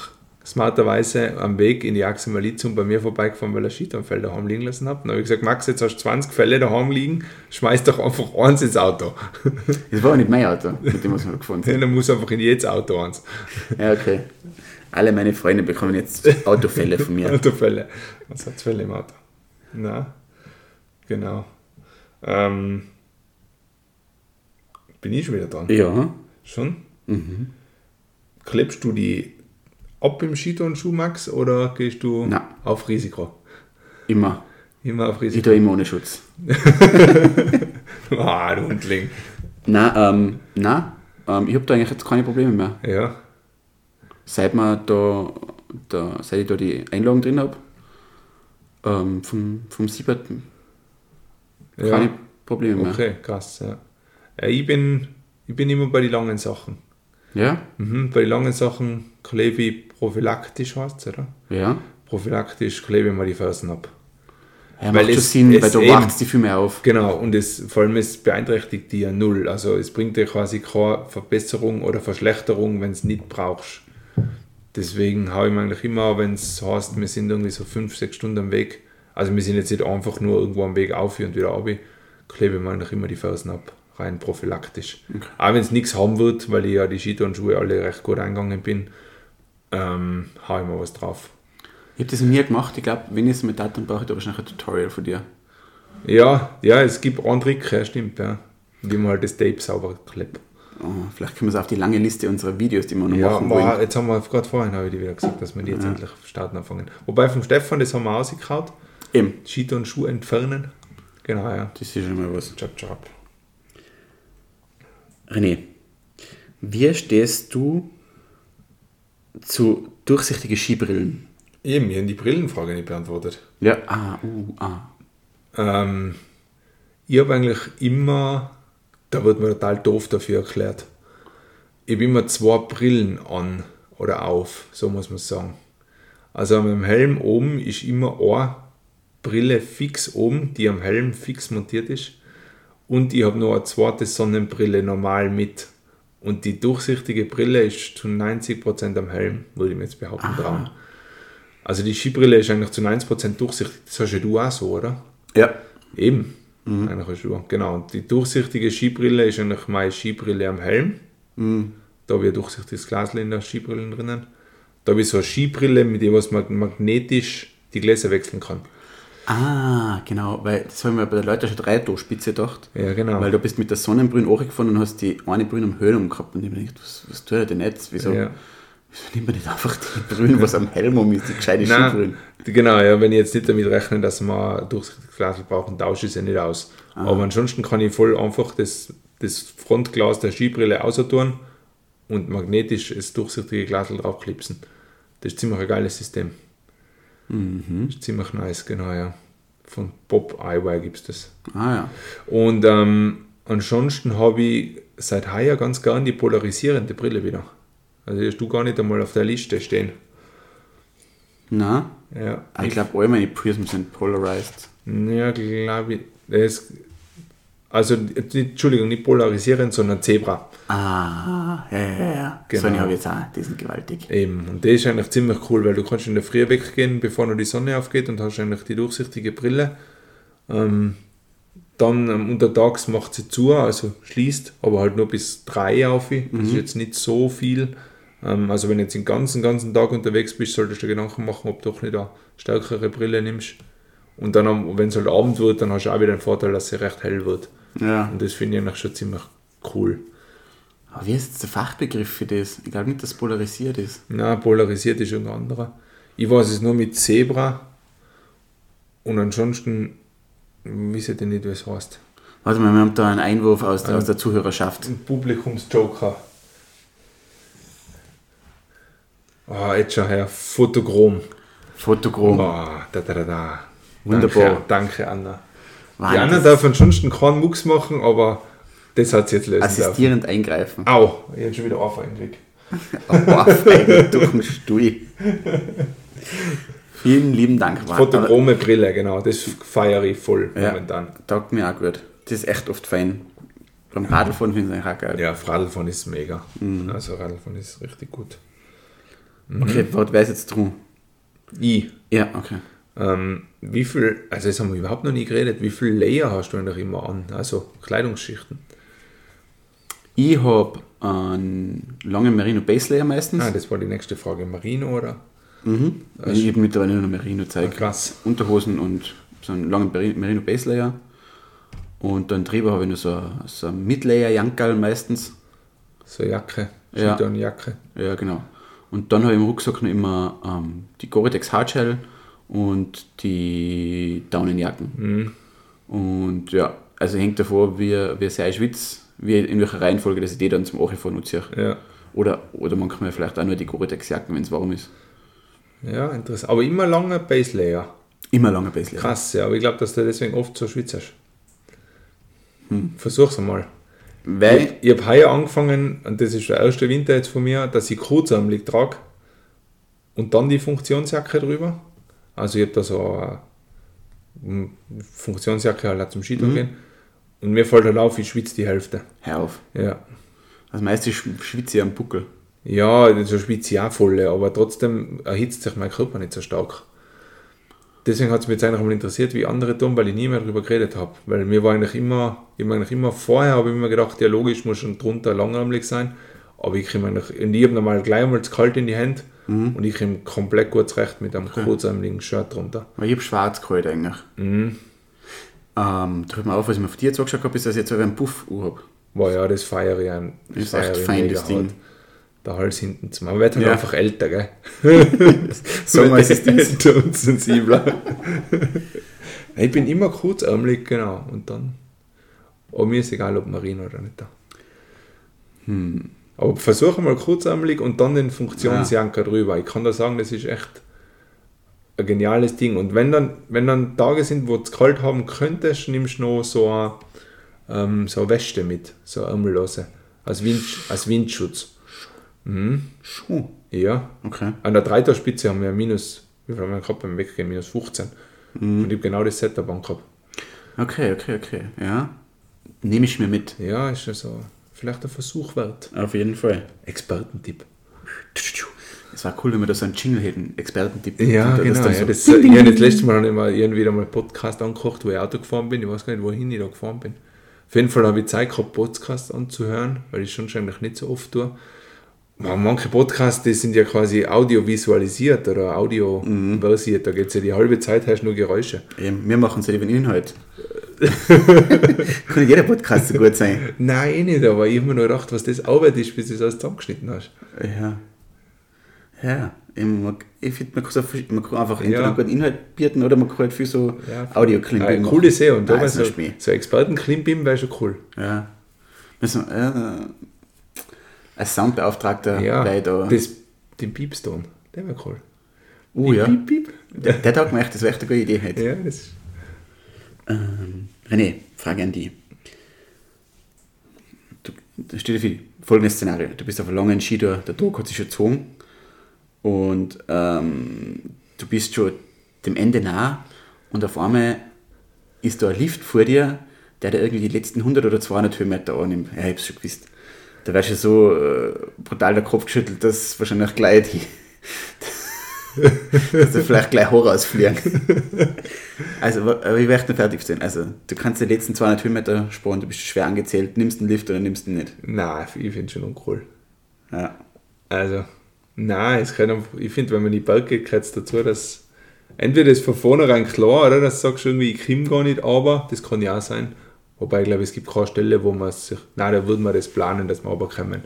smarterweise am Weg in die Achse Malizum bei mir vorbeigefahren, weil er Skitunfall daheim liegen lassen hat. Dann habe ich gesagt, Max, jetzt hast du 20 Fälle daheim liegen, schmeiß doch einfach eins ins Auto. Das war auch nicht mein Auto, mit dem was wir gefahren (laughs) sind. Dann muss einfach in jedes Auto eins. Ja, okay. Alle meine Freunde bekommen jetzt (laughs) Autofälle von mir. Autofälle. Was hat Fälle im Auto? Na, genau. Ähm, bin ich schon wieder dran? Ja. Schon? Klebst du die ab im Skiturnschuh, Max, oder gehst du Nein. auf Risiko? Immer. Immer auf Ich Risiko. tue immer ohne Schutz. (laughs) Ah, du Hundling. Nein, ähm, nein. Ähm, ich habe da eigentlich jetzt keine Probleme mehr. Ja, Seit, wir da, da, seit ich da die Einlagen drin habe, ähm, vom, vom Siebert, keine ja. Probleme mehr. Okay, krass, ja. ja ich, bin, ich bin immer bei den langen Sachen. Ja? Mhm, bei den langen Sachen klebe ich prophylaktisch, heißt oder? Ja. Prophylaktisch klebe ich mal die Fersen ab. ja Weil macht schon es- Sinn, es weil da wacht die viel mehr auf. Genau, und es, vor allem es beeinträchtigt die ja null. Also es bringt dir quasi keine Verbesserung oder Verschlechterung, wenn es nicht brauchst. Deswegen habe ich mir eigentlich immer, wenn es heißt, wir sind irgendwie so fünf, sechs Stunden am Weg, also wir sind jetzt nicht einfach nur irgendwo am Weg auf und wieder ab, klebe ich mir eigentlich immer die Fersen ab, rein prophylaktisch. Auch wenn es nichts haben wird, weil ich ja die Skiturnschuhe alle recht gut eingegangen bin, ähm, haue ich mir was drauf. Ich habe das noch nie gemacht. Ich glaube, wenn ich es mit Daten brauche, ich da wahrscheinlich ein Tutorial von dir. Ja, ja, es gibt einen Trick, ja, stimmt, ja. Wie man halt das Tape sauber klebt. Oh, vielleicht können wir es auf die lange Liste unserer Videos, die wir noch Ja, machen wollen. jetzt haben wir gerade vorhin habe ich wieder gesagt, dass wir die jetzt endlich starten anfangen. Wobei vom Stefan, das haben wir ausgekaut. Eben, Schied und Schuh entfernen. Genau, ja. das ist schon mal was. Job, Job. René, wie stehst du zu durchsichtigen Skibrillen? Eben, wir haben die Brillenfrage nicht beantwortet. Ja, ah, uh, ah. Ähm, ich habe eigentlich immer, da wird mir total doof dafür erklärt, ich habe immer zwei Brillen an oder auf, so muss man sagen. Also am Helm oben ist immer eine Brille fix oben, die am Helm fix montiert ist. Und ich habe noch eine zweite Sonnenbrille normal mit. Und die durchsichtige Brille ist zu 90% am Helm, würde ich mir jetzt behaupten trauen. Also die Skibrille ist eigentlich zu 90% durchsichtig. Das hast ja du auch so, oder? Ja, Eben. Eigentlich hast du. Genau. Und die durchsichtige Skibrille ist eigentlich meine Skibrille am Helm. Da habe ich ein durchsichtiges Glas in der Skibrille drinnen. Da habe ich so eine Skibrille, mit der was mag- magnetisch die Gläser wechseln kann. ah, genau, weil das habe ich mir bei der Leute schon drei Spitze gedacht. Ja, genau. Weil du bist mit der Sonnenbrille angefahren und hast die eine Brille am Helm gehabt und ich mir gedacht, was, was tut er denn jetzt? Wieso, Ja. Wieso nimmt man nicht einfach die Brille, was am Helm um ist, die gescheite die- genau, ja, wenn ich jetzt nicht damit rechne, dass wir durchsichtiges Glas brauchen, tausche ich es ja nicht aus. Aber ansonsten kann ich voll einfach das, das Frontglas der Skibrille außertun und magnetisch das durchsichtige Glas draufklipsen. Das ist ziemlich ein geiles System. Mhm. Ist ziemlich nice, genau, ja. Von Bob Eyewear gibt es das. Ah ja. Und ähm, ansonsten habe ich seit heuer ganz gern die polarisierende Brille wieder. Also die hast du gar nicht einmal auf der Liste stehen. Na, Ja, ich glaube, all meine Prismen sind polarized. Ja, glaube ich. Das, also, Entschuldigung, nicht polarisierend, sondern Zebra. Ah, ja, ja, ja. Genau. So eine habe ich jetzt auch, die sind gewaltig. Eben. Und das ist eigentlich ziemlich cool, weil du kannst in der Früh weggehen, bevor noch die Sonne aufgeht und hast eigentlich die durchsichtige Brille. Ähm, dann ähm, untertags macht sie zu, also schließt, aber halt nur bis drei auf. Das ist jetzt nicht so viel. Ähm, also wenn du jetzt den ganzen, ganzen Tag unterwegs bist, solltest du dir Gedanken machen, ob du doch nicht eine stärkere Brille nimmst. Und dann, wenn es halt Abend wird, dann hast du auch wieder den Vorteil, dass sie recht hell wird. Ja. Und das finde ich eigentlich schon ziemlich cool. Aber wie ist jetzt der Fachbegriff für das? Ich glaube nicht, dass es polarisiert ist. Na, polarisiert ist ein anderer. Ich weiß es nur mit Zebra und ansonsten weiß ich nicht, wie es heißt. Warte mal, wir haben da einen Einwurf aus der, aus der Zuhörerschaft. Ein Publikumsjoker. Ah, jetzt schon her. Fotochrom. Fotochrom. Ah, da, da, da, da. Wunderbar. Danke, danke Anna. Die Wahnsinn. Anna darf ansonsten keinen Mucks machen, aber das hat sie jetzt lösen. Assistierend eingreifen. Au, ich habe schon wieder Anfang gekriegt. Ohrfeige durch den Stuhl. (laughs) Vielen lieben Dank. War- Fotochrome Brille, genau. Das feiere ich voll Ja. momentan. Taugt mir auch gut. Das ist echt oft fein. Beim Radlfahren finde ich es auch geil. Ja, Radlfahren ist mega. Mhm. Also Radlfahren ist richtig gut. Okay, warte, wer ist jetzt drum? Ich, Ja, okay. ähm, wie viel, also das haben wir überhaupt noch nie geredet, wie viel Layer hast du eigentlich immer an? Also Kleidungsschichten. Ich habe einen langen Merino Base Layer meistens. Ah, das war die nächste Frage. Marino oder? Mhm. Ich habe mittlerweile nur noch Merino Zeug. Krass. Unterhosen und so einen langen Meri- Merino Base Layer. Und dann drüber habe ich noch so, so ein Mid-Layer Jankerl meistens. So eine Jacke, Ja. Jacke. Ja, genau. Und dann habe ich im Rucksack noch immer ähm, die Gore-Tex Hardshell und die Daunenjacken. Und ja, also hängt davor, wie, wie sehr ich schwitze, wie, in welcher Reihenfolge, dass ich die dann zum Anfahren nutze. Ja. Oder, oder manchmal vielleicht auch nur die Gore-Tex-Jacken, wenn es warm ist. Ja, interessant. Aber immer langer Base Layer. Immer lange Base Layer. Krass, ja. Aber ich glaube, dass du deswegen oft so schwitzt. Versuch's einmal. Weil, Ich habe heuer angefangen, und das ist der erste Winter jetzt von mir, dass ich kurzärmelig trage und dann die Funktionsjacke drüber. Also ich habe da so eine Funktionsjacke halt auch zum Skitouren gehen. Und mir fällt halt auf, ich schwitze die Hälfte. hör auf. Ja. Also meistens sch- schwitze ich am Buckel. Ja, so schwitze ich auch voll, aber trotzdem erhitzt sich mein Körper nicht so stark. Deswegen hat es mich jetzt eigentlich mal interessiert, wie andere tun, weil ich nie mehr darüber geredet habe. Weil mir war eigentlich immer, ich eigentlich immer vorher habe ich mir gedacht, ja logisch muss schon drunter langärmelig sein. Aber ich kriege eigentlich, und ich habe normal gleich einmal zu kalt in die Hände Und ich komme komplett gut zurecht mit einem kurzärmeligen Shirt drunter. Ich habe schwarz geholt eigentlich. Mhm. Ähm, da hört mir auf, was ich mir von dir zugeschaut habe, ist, dass ich jetzt einen Puff habe. Boah, ja, das feiere ich an. Das Ist echt feiere ich fein, mega das Ding. hart. Der Hals hinten zu Man wird halt Ja. einfach älter, gell? Sag mal, es ist älter und sensibler. (laughs) ich bin immer kurzärmelig, genau. Und dann. Aber mir ist egal, ob Marino oder nicht da. Hm. Aber versuche mal kurzärmelig und dann den Funktionsjanker drüber. Ich kann da sagen, das ist echt ein geniales Ding. Und wenn dann, wenn dann Tage sind, wo es kalt haben könntest, nimmst du noch so eine, ähm, so eine Weste mit, so eine Ärmellose, als, Wind, als Windschutz. Mhm. Schon. Ja. Okay. An der Dreiterspitze haben wir minus, wie viel haben wir gehabt beim Weggehen? Minus 15. Mhm. Und ich habe genau das Setup angehabt. Okay, okay, okay. Ja. Nehme ich mir mit. Ja, ist ja so vielleicht ein Versuch wert. Auf jeden Fall. Expertentipp. Es war cool, wenn wir da so einen Jingle hätten, Expertentipp. Ja, das genau. dann Ja, so- das, ich habe das (laughs) letzte Mal immer irgendwie mal einen Podcast angekocht, wo ich Auto gefahren bin. Ich weiß gar nicht, wohin ich da gefahren bin. Auf jeden Fall habe ich Zeit gehabt, Podcasts anzuhören, weil ich schon eigentlich nicht so oft tue. Manche Podcasts, die sind ja quasi audiovisualisiert oder audioversiert. Da geht es ja die halbe Zeit, hast nur Geräusche. Eben, wir machen es ja lieber Inhalt. (laughs) Kann nicht jeder Podcast so gut sein. Nein, eh nicht, aber ich habe mir nur gedacht, was das Arbeit ist, bis du es alles zusammengeschnitten hast. Ja. Ja. Eben, man- Ich finde, man, kann so man kann einfach Ja. entweder einen guten Inhalt bieten oder man kann halt viel so Ja, audio Eine coole Serie. Und da da wäre ist so, so Experten-Klimbim wäre schon cool. Ja. Müssen äh, als Soundbeauftragter Ja, gleich da. das, den Piepstone, der wäre cool. uh, ja. Piep, piep. Der, der mir echt, das wäre echt eine gute Idee heute. Ja, das Ähm, René, Frage an dich. Du, da steht viel. Folgendes Szenario. Du bist auf einer langen Skitour, der Druck hat sich schon gezogen und ähm, du bist schon dem Ende nah und auf einmal ist da ein Lift vor dir, der dir irgendwie die letzten 100 oder 200 Höhenmeter annimmt. Ja, ich hab's schon gewusst. Da wärst du so äh, brutal der Kopf geschüttelt, dass wahrscheinlich gleich die, (laughs) dass du vielleicht gleich Horror ausfliegen. (laughs) Also, wa- aber ich nicht fertig sein. Also, du kannst die letzten 200 Höhenmeter sparen, du bist schwer angezählt, nimmst den Lift oder nimmst ihn nicht. Nein, ich finde es schon uncool. Ja. Also, nein, es kann ich finde, wenn man in die Berge geht, gehört es dazu, dass entweder ist von vornherein klar, oder dass du sagst irgendwie, ich komme gar nicht, aber das kann ja auch sein. Wobei, ich glaube, es gibt keine Stelle, wo man sich, nein, da würde man das planen, dass wir runterkommen.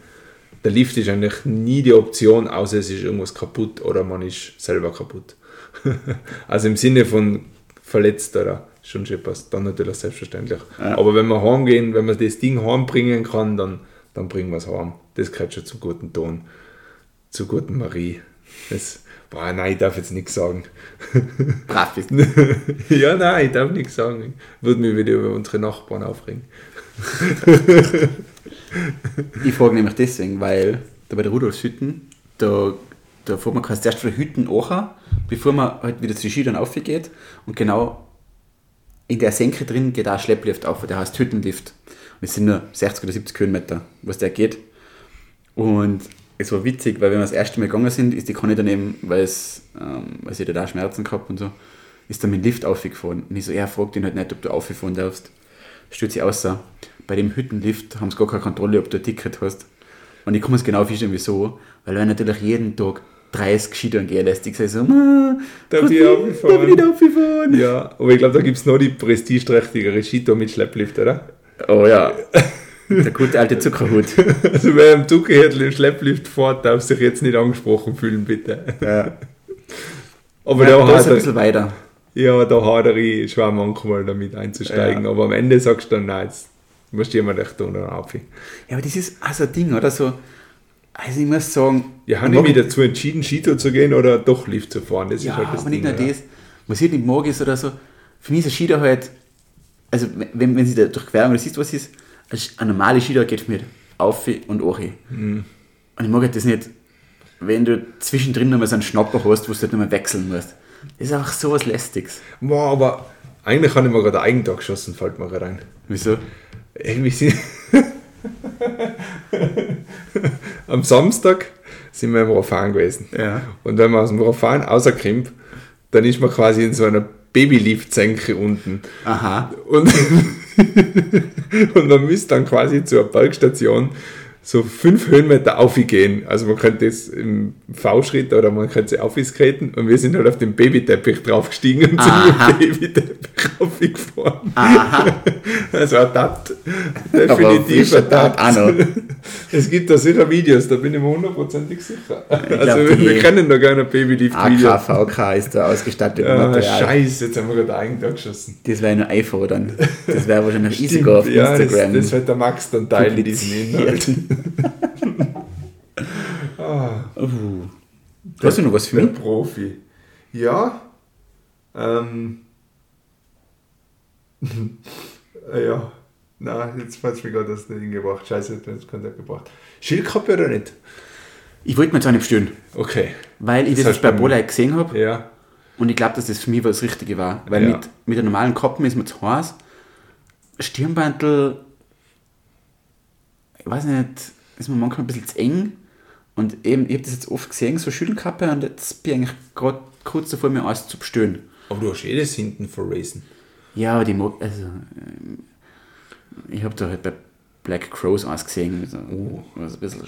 Der Lift ist eigentlich nie die Option, außer es ist irgendwas kaputt oder man ist selber kaputt. (laughs) also im Sinne von verletzt oder schon schon passt, dann natürlich selbstverständlich. Ja. Aber wenn wir heimgehen, wenn man das Ding heimbringen kann, dann, dann bringen wir es heim. Das gehört schon zum guten Ton, zur guten Marie. Das, boah, nein, ich darf jetzt nichts sagen. Brav bist. (laughs) ja, nein, ich darf nichts sagen. Würde mich wieder über unsere Nachbarn aufregen. (laughs) Ich frage nämlich deswegen, weil da bei der Rudolfshütten, da, da fährt man quasi erst von Hütten an, bevor man halt wieder zu den Skitouren aufgeht. Und genau in der Senke drin geht auch ein Schlepplift auf, der heißt Hüttenlift. Und es sind nur 60 oder 70 Höhenmeter, was der geht. Und es war witzig, weil wenn wir das erste Mal gegangen sind, ist die Conny daneben, weil, es, ähm, weil sie da Schmerzen gehabt und so, ist dann mit dem Lift aufgefahren. Und ich so, er fragt ihn halt nicht, ob du aufgefahren darfst. Stellt sich außer, bei dem Hüttenlift haben sie gar keine Kontrolle, ob du ein Ticket hast. Und ich kann es genau vorstellen, wieso. Weil wenn natürlich jeden Tag 30 Skitouren gehen lässt, ich sage so, "Ma, Darf ich aufgefahren?" Darf ich nicht aufgefahren? Ja, aber ich glaube, da gibt es noch die prestigeträchtigere Skitour mit Schlepplift, oder? Oh ja, (laughs) der gute alte Zuckerhut. (laughs) Also wer am Zuckerhärtel im Schlepplift fährt, darf sich jetzt nicht angesprochen fühlen, bitte. Ja. Aber ja, da, da ist hat ein er, bisschen weiter. ja, da hadere ich schwer manchmal damit einzusteigen. Ja. Aber am Ende sagst du dann, nein, jetzt musst du jemand echt tun oder auf. Ja, aber das ist also ein Ding, oder so. Also ich muss sagen, Ja, habe ich ich mich dazu entschieden, Skitour zu gehen oder doch Lift zu fahren? Das Ja, ist halt das aber nicht Ding, nur oder? das. Was ich nicht mag ist oder so, für mich ist ein Skitour halt, also wenn, wenn sie da durchqueren oder siehst, was ist, ein normale Skitour geht mich auf und hoch. Mhm. Und ich mag halt das nicht, wenn du zwischendrin nochmal so einen Schnapper hast, wo du halt nochmal wechseln musst. Das ist einfach so was Lästiges. Boah, aber eigentlich habe ich mir gerade einen Eigentag geschossen, fällt mir gerade ein. Wieso? Irgendwie sind. (laughs) Am Samstag sind wir im Rofan gewesen. Ja. Und wenn man aus dem Rofan rauskommt, dann ist man quasi in so einer Babylift-Senke unten. Aha. Und, (laughs) und man müsste dann quasi zur Bergstation so fünf Höhenmeter aufgehen. Also man könnte es im V-Schritt oder man könnte sie aufskaten und wir sind halt auf den Babyteppich draufgestiegen und sind Aha. mit dem Babyteppich (laughs) aufgefahren. Aha. Also adapt. Definitiv adapt. (laughs) Es gibt da sicher Videos, da bin ich mir hundertprozentig sicher. glaub, Also wir, die- wir kennen da gar nicht Babylift-Video. AKVK ist da ausgestattet Ja, Material. scheiße, jetzt haben wir gerade Eigentor geschossen. Das wäre nur iPhone dann. Das wäre wahrscheinlich (laughs) easy Stimmt, go auf ja, das, Instagram. das wird der Max dann teilen, diesen Inhalt. Uh. Hast du noch was für mich? Profi. Ja. Ähm. (laughs) äh, ja. Na, jetzt hat es mir gerade das nicht hingebracht. Scheiße, hat es keinen gebracht. Schildkröte oder nicht? Ich wollte mir jetzt auch nicht bestellen, Okay. weil ich das, Das heißt, bei Bolai gesehen habe Ja. und ich glaube, dass das für mich das Richtige war. Weil Ja. mit, mit der normalen Kappen ist mir zu heiß. Stirnbandel, ich weiß nicht, ist mir manchmal ein bisschen zu eng. Und eben, ich habe das jetzt oft gesehen, so Schüttelkappe, und jetzt bin ich eigentlich gerade kurz davor, mir alles zu bestellen. Aber du hast eh das hinten verraisen. Ja, aber die mag, also, ähm, ich habe da halt bei Black Crows eins gesehen, so, Oh. was ein bisschen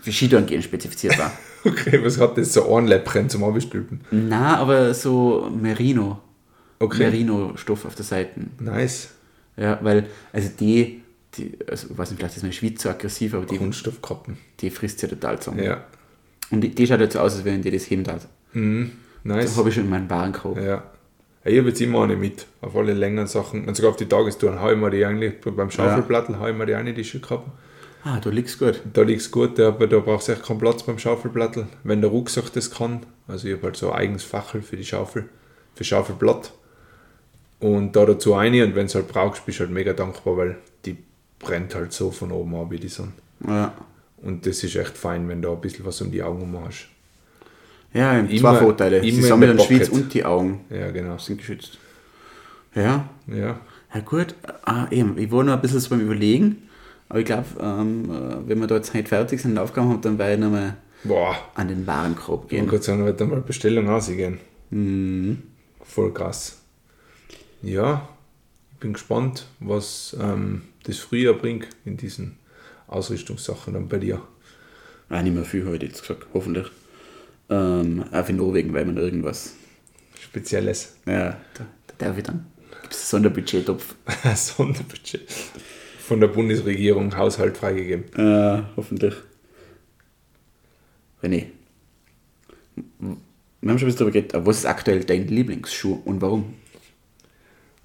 für Skitouren gehen spezifiziert war. (laughs) Okay, was hat das so ein Läppchen zum Abstülpen? Na, aber so Merino. Okay. Merino-Stoff auf der Seite. Nice. Ja, weil, also die, die also ich weiß nicht, vielleicht ist mein Schweiz so aggressiv, aber die, Kunststoffkappen. die frisst ja total zusammen. Ja. Und die, die schaut halt so aus, als wenn die das hemmt hat. Mhm. Nice. Das habe ich schon in meinen Warenkorb. Ja. ja. Ich habe jetzt immer eine mit, auf alle längeren Sachen. Und sogar auf die Tagestouren haue ich mir die eigentlich, beim Schaufelplattel haue ich mir die eine, die Schildkappen. Ah, du liegst gut. Da liegt es gut, aber da brauchst du echt keinen Platz beim Schaufelplattel. Wenn der Rucksack das kann, also ich habe halt so ein eigenes Fachel für die Schaufel, für Schaufelblatt. Und da dazu eine und wenn du halt brauchst, bist du halt mega dankbar, weil die brennt halt so von oben ab wie die Sonne. Ja, Und das ist echt fein, wenn du ein bisschen was um die Augen hast. ja Immer- zwei Vorteile. Sie immer in sammeln den Schweiz und die Augen. Ja, genau. Sind geschützt. Ja, Ja. Ja gut, ah, eben, ich war noch ein bisschen so beim Überlegen, aber ich glaube, ähm, äh, wenn wir da jetzt heute fertig sind und Aufgaben haben, dann werde ich nochmal an den Warenkorb ich gehen. kann sagen, wird mal Bestellung ausgehen. Mhm. Voll krass. Ja, ich bin gespannt, was ähm, das Frühjahr bringt in diesen Ausrüstungssachen dann bei dir. Ah, nicht mehr viel heute jetzt gesagt, hoffentlich. Ähm, auch in Norwegen, weil man irgendwas, Spezielles ja, da, da darf ich dann. Gibt es einen Sonderbudgettopf? (laughs) Sonderbudget von der Bundesregierung Haushalt freigegeben. Äh, hoffentlich. René, wir haben schon ein bisschen darüber geredet, aber was ist aktuell dein Lieblingsschuh und warum?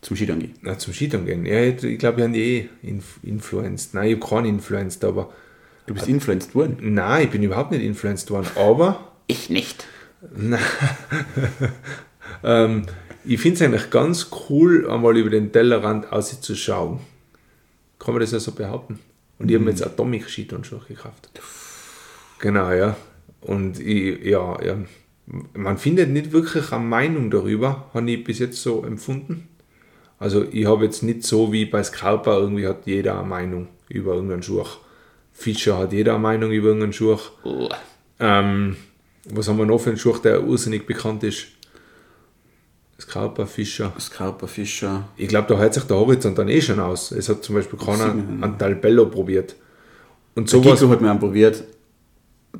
Zum Skifahren gehen. Na, zum Skiton gehen. Ja, ich ich glaube, wir haben die eh inf influenced. Nein, ich habe keinen influenced, aber Du bist influenced worden. nein, ich bin überhaupt nicht influenced worden. Aber (laughs) Ich nicht. (laughs) ähm, ich finde es eigentlich ganz cool, einmal über den Tellerrand auszuschauen. Kann man das ja so behaupten? Und ich habe mir jetzt Atomic Skiton schon gekauft. Genau, ja. Und ich, ja, ja, man findet nicht wirklich eine Meinung darüber, habe ich bis jetzt so empfunden. Also ich habe jetzt nicht so wie bei Scalper, irgendwie hat jeder eine Meinung über irgendeinen Schuh. Fischer hat jeder eine Meinung über irgendeinen Schuh. Oh. Ähm, was haben wir noch für einen Schuh, der ursinnig bekannt ist? Scalper, Fischer. Scarpa Fischer. Ich glaube, da hört sich der Horizont dann eh schon aus. Es hat zum Beispiel keiner einen Talbello probiert. Und sowas. Kiko hat mir einen probiert,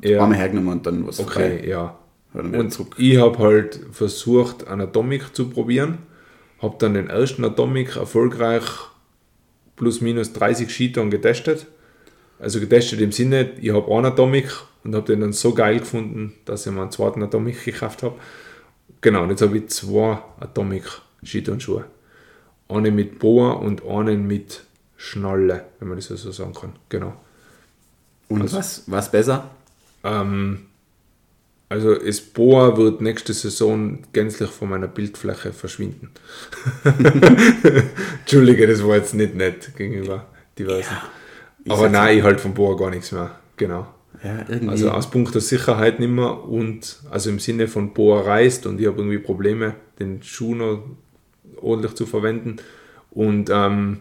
Ja, einmal hergenommen und dann was okay, ja. Er wieder Und ich habe halt versucht, einen Atomic zu probieren. Habe dann den ersten Atomic erfolgreich plus minus 30 Skiton getestet. Also getestet im Sinne, ich habe einen Atomic und habe den dann so geil gefunden, dass ich mir einen zweiten Atomic gekauft habe. Genau, und jetzt habe ich zwei Atomic Skitonschuhe. Einen mit Boa und einen mit Schnalle, wenn man das so sagen kann. Genau. Und Also- was, was besser? Ähm, also das Boa wird nächste Saison gänzlich von meiner Bildfläche verschwinden. (laughs) Entschuldige, das war jetzt nicht nett gegenüber diversen. ich Aber nein, ich halte vom Boa gar nichts mehr. Genau. Ja. Also aus Punkt der Sicherheit nicht mehr und also im Sinne von Boa reißt und ich habe irgendwie Probleme, den Schuh noch ordentlich zu verwenden und ähm,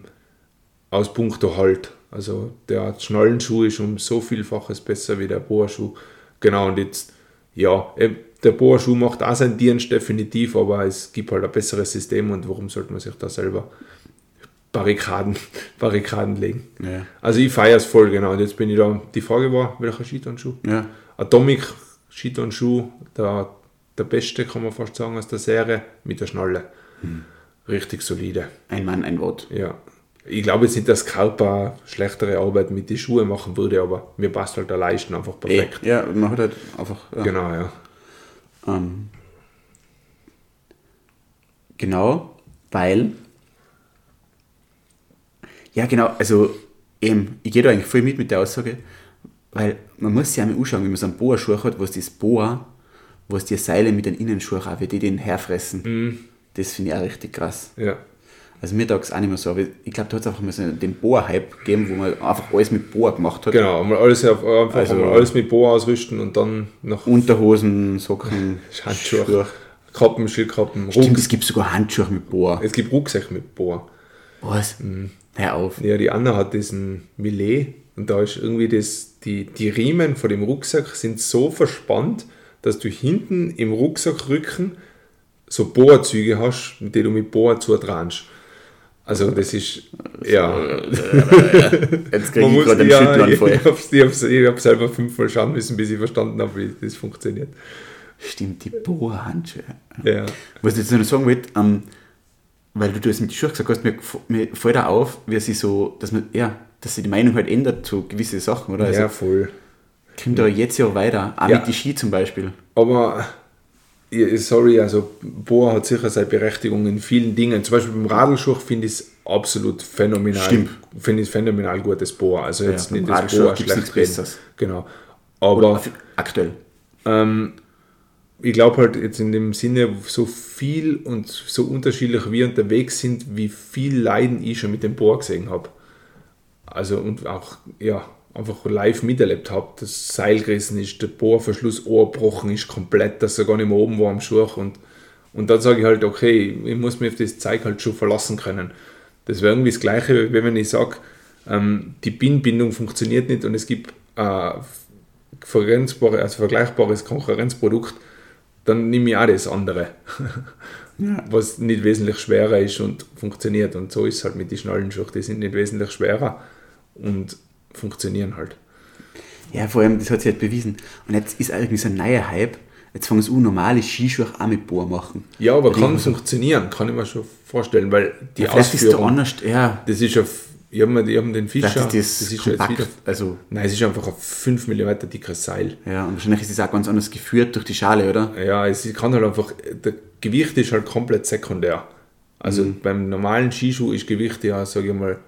aus Punkt der Halt. Also der Schnallenschuh ist um so vielfaches besser wie der Boa-Schuh. Genau, und jetzt, ja, eben, der Boa-Schuh macht auch seinen Dienst definitiv, aber es gibt halt ein besseres System und warum sollte man sich da selber Barrikaden, (laughs) Barrikaden legen. Ja. Also ich feiere es voll, genau. Und jetzt bin ich da, die Frage war, welcher Skitourschuh? Ja. Atomic Skitourschuh, der, der beste, kann man fast sagen, aus der Serie, mit der Schnalle. Richtig solide. Ein Mann, ein Wort. Ja. Ich glaube jetzt nicht, dass Kauper schlechtere Arbeit mit den Schuhen machen würde, aber mir passt halt der Leisten einfach Eh, perfekt. ja, man hat halt einfach. Ja. Genau, ja. Ähm, genau, weil. Ja, genau, also eben, ich gehe da eigentlich voll mit mit der Aussage, weil man muss sich einmal anschauen, wenn man so einen Boa-Schuh hat, was das Boa, was die Seile mit den Innenschuhen wie die den herfressen. Das finde ich auch richtig krass. Ja. Also mir taugt es auch nicht mehr so, aber ich glaube, da hat es einfach mal so den Boa-Hype gegeben, wo man einfach alles mit Boa gemacht hat. Genau, einmal alles, auf, einfach Also- einmal alles mit Boa ausrüsten und dann noch Unterhosen, Socken, (laughs) Handschuhe, Schuhe. Kappen, Schildkappen, Stimmt, Ruck. es gibt sogar Handschuhe mit Boa. Es gibt Rucksäcke mit Boa. Was? Hör auf. Ja, die Anna hat diesen Millet und da ist irgendwie das, die, die Riemen von dem Rucksack sind so verspannt, dass du hinten im Rucksackrücken so Bohrzüge hast, die du mit Bohr zudranst. Also das ist, ja, Jetzt kriege ich gerade einen ja, (laughs) ich, voll. ich habe selber fünfmal schauen müssen, bis ich verstanden habe, wie das funktioniert. Stimmt, die Boa-Handschuhe. Ja, Was ich jetzt noch sagen wollte, ähm, weil du das mit den Schuhen gesagt hast, mir, mir fällt auch auf, wie sie so, dass man, ja, dass sich die Meinung halt ändert zu gewissen Sachen, oder? Also ja voll. kommt da jetzt ja weiter, auch Ja. mit den Ski zum Beispiel. Aber sorry, also Boa hat sicher seine Berechtigung in vielen Dingen. Zum Beispiel beim Radlschuh finde ich es absolut phänomenal. Stimmt. Finde ich phänomenal gutes Boa. Also jetzt nicht das Boa schlecht Besseres. Genau. Oder Aber aktuell. ähm, ich glaube halt jetzt in dem Sinne, so viel und so unterschiedlich wir unterwegs sind, wie viel Leiden ich schon mit dem Boa gesehen habe. Also und auch, ja, einfach live miterlebt habe. Das Seil gerissen ist, der Bohrverschluss angebrochen ist komplett, dass er gar nicht mehr oben war am Schuh. Und, und dann sage ich halt, okay, ich muss mich auf das Zeug halt schon verlassen können. Das wäre irgendwie das Gleiche, wie wenn ich sage, ähm, die Binnenbindung funktioniert nicht und es gibt äh, also vergleichbares Konkurrenzprodukt, dann nehme ich auch das andere. (laughs) Was nicht wesentlich schwerer ist und funktioniert. Und so ist es halt mit den Schnallenschuhen. Die sind nicht wesentlich schwerer und funktionieren halt. Ja, vor allem, das hat sich halt bewiesen. Und jetzt ist irgendwie so ein neuer Hype. Jetzt fangen sie an, normale Skischuhe auch mit Boa machen. Ja, aber Weil kann funktionieren, kann ich mir schon vorstellen, weil die ja, vielleicht ist Ausführung, anders, ja, das ist auf, ich habe hab den Fischer, vielleicht ist das, das ist ja kompakt. wieder, also, nein, es ist einfach ein 5 mm dickes Seil. ja, und wahrscheinlich ist es auch ganz anders geführt durch die Schale, oder? Ja, es kann halt einfach, der Gewicht ist halt komplett sekundär. Also Mhm. beim normalen Skischuh ist Gewicht ja, sage ich mal,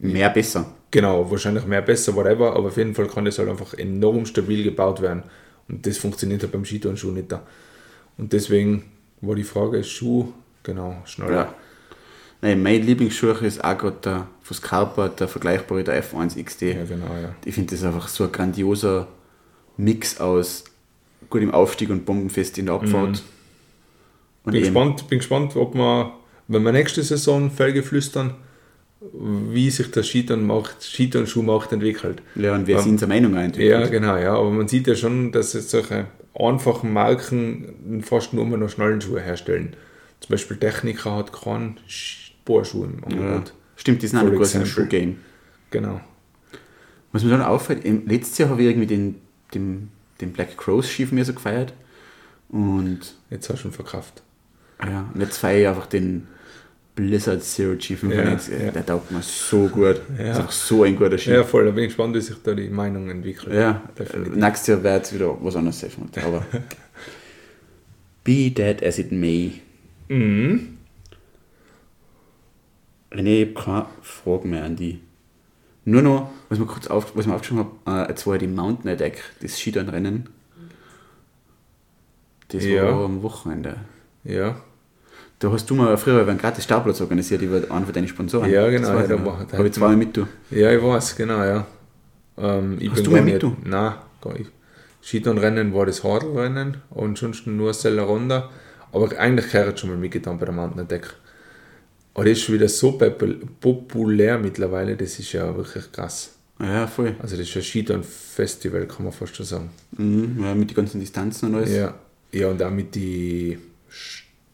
Mehr besser. Genau, wahrscheinlich mehr besser, whatever, aber auf jeden Fall kann das halt einfach enorm stabil gebaut werden. Und das funktioniert halt beim Skitourenschuh nicht da. Und deswegen war die Frage, Schuh, genau, schneller. Ja. Nein, mein Lieblingsschuh ist auch gerade der von Scarpa, der vergleichbare, der F1 XD. Ja, genau, ja. Ich finde das einfach so ein grandioser Mix aus gutem Aufstieg und bombenfest in der Abfahrt. Und Bin eben, gespannt, bin gespannt, ob wir, wenn wir nächste Saison Felge flüstern, wie sich der Skitouren-Markt- Skitouren-Schuhmarkt entwickelt. ja, und wer Ja. sind seine Meinung entwickelt. Ja, genau, ja. Aber man sieht ja schon, dass jetzt solche einfachen Marken fast nur noch Schnallenschuhe herstellen. Zum Beispiel Techniker hat keinen Bohrschuh im Ja. Angebot. Stimmt, die sind auch groß im. Schuhgame. Genau. Was mir dann auffällt, im- letztes Jahr habe ich irgendwie den, den, den Black Crows Ski von mir so gefeiert. Und, Jetzt hast du ihn verkauft. ja, und jetzt feiere ich einfach den Blizzard Zero G 95. Ja, ja. Der taugt mir so gut. Ja. Ist auch so ein guter Ski. Ja, voll. Da bin ich gespannt, wie sich da die Meinung entwickelt. Ja, definitiv. nächstes Jahr wird es wieder was anderes sein. Aber (laughs) be that as it may. Mhm. René, ich habe keine Fragen mehr an die. Nur noch, was mir kurz auf, was mir aufgeschrieben habe, äh, jetzt war die Mountain Attack, das Skitourenrennen. Das Ja. war am Wochenende. Ja. Da hast du mal früher einen gratis Startplatz organisiert über einen von deinen Sponsoren. Ja, genau, ja, da war- da Habe ich zweimal mit du. Ja, ich weiß, genau, ja. Ähm, Hast du mal mit, du? Nein, gar nicht. Skitourenrennen war das Radlrennen und sonst nur Seller Ronda. Aber eigentlich gehört schon mal mitgetan bei der Mountain Attack. Aber das ist schon wieder so popul- populär mittlerweile, das ist ja wirklich krass. Ja, voll. Also das ist ein Skitouren-Festival, kann man fast schon sagen. Mhm, ja, mit den ganzen Distanzen und alles. Ja, ja und auch mit die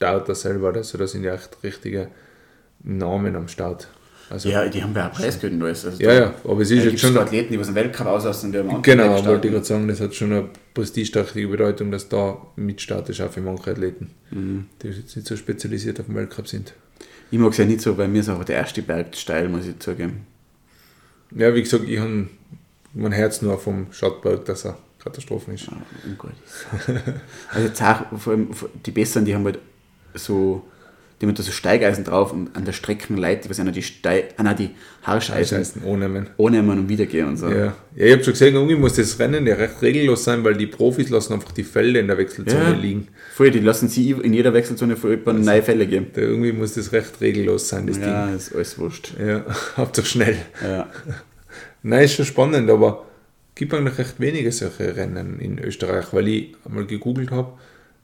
Starter selber, also da sind ja echt richtige Namen am Start. Also, Ja, die haben ja auch Preisgeld alles. Also ja, ja, aber es ist jetzt schon. Athleten, die was einen Weltcup auslassen die haben Genau, wollte ich gerade sagen, das hat schon eine prestigeträchtige Bedeutung, dass da mitstartet ist, auch für manche Athleten, Mhm. die jetzt nicht so spezialisiert auf den Weltcup sind. Ich mag es ja nicht so, weil mir ist auch der erste Berg steil, muss ich zugeben. Ja, wie gesagt, ich habe mein Herz nur vom Schottberg, dass er Katastrophen ist. Ja, ungut. (laughs) also jetzt auch, vor allem die Besseren, die haben halt so, die haben da so Steigeisen drauf und an der Strecke Leute, was einer die Steig, ah, nein, die Harscheisen Mann. ohne und wieder gehen und so. Ja. ja, ich habe schon gesehen, irgendwie muss das Rennen ja recht regellos sein, weil die Profis lassen einfach die Felder in der Wechselzone Ja. liegen. Voll, die lassen sie in jeder Wechselzone für jemanden neue Fälle geben. Da irgendwie muss das recht regellos sein, das Ja, ist alles wurscht. Ding. Ja, (laughs) hauptsache schnell. Ja. (laughs) Nein, ist schon spannend, aber gibt eigentlich recht wenige solche Rennen in Österreich, weil ich einmal gegoogelt habe.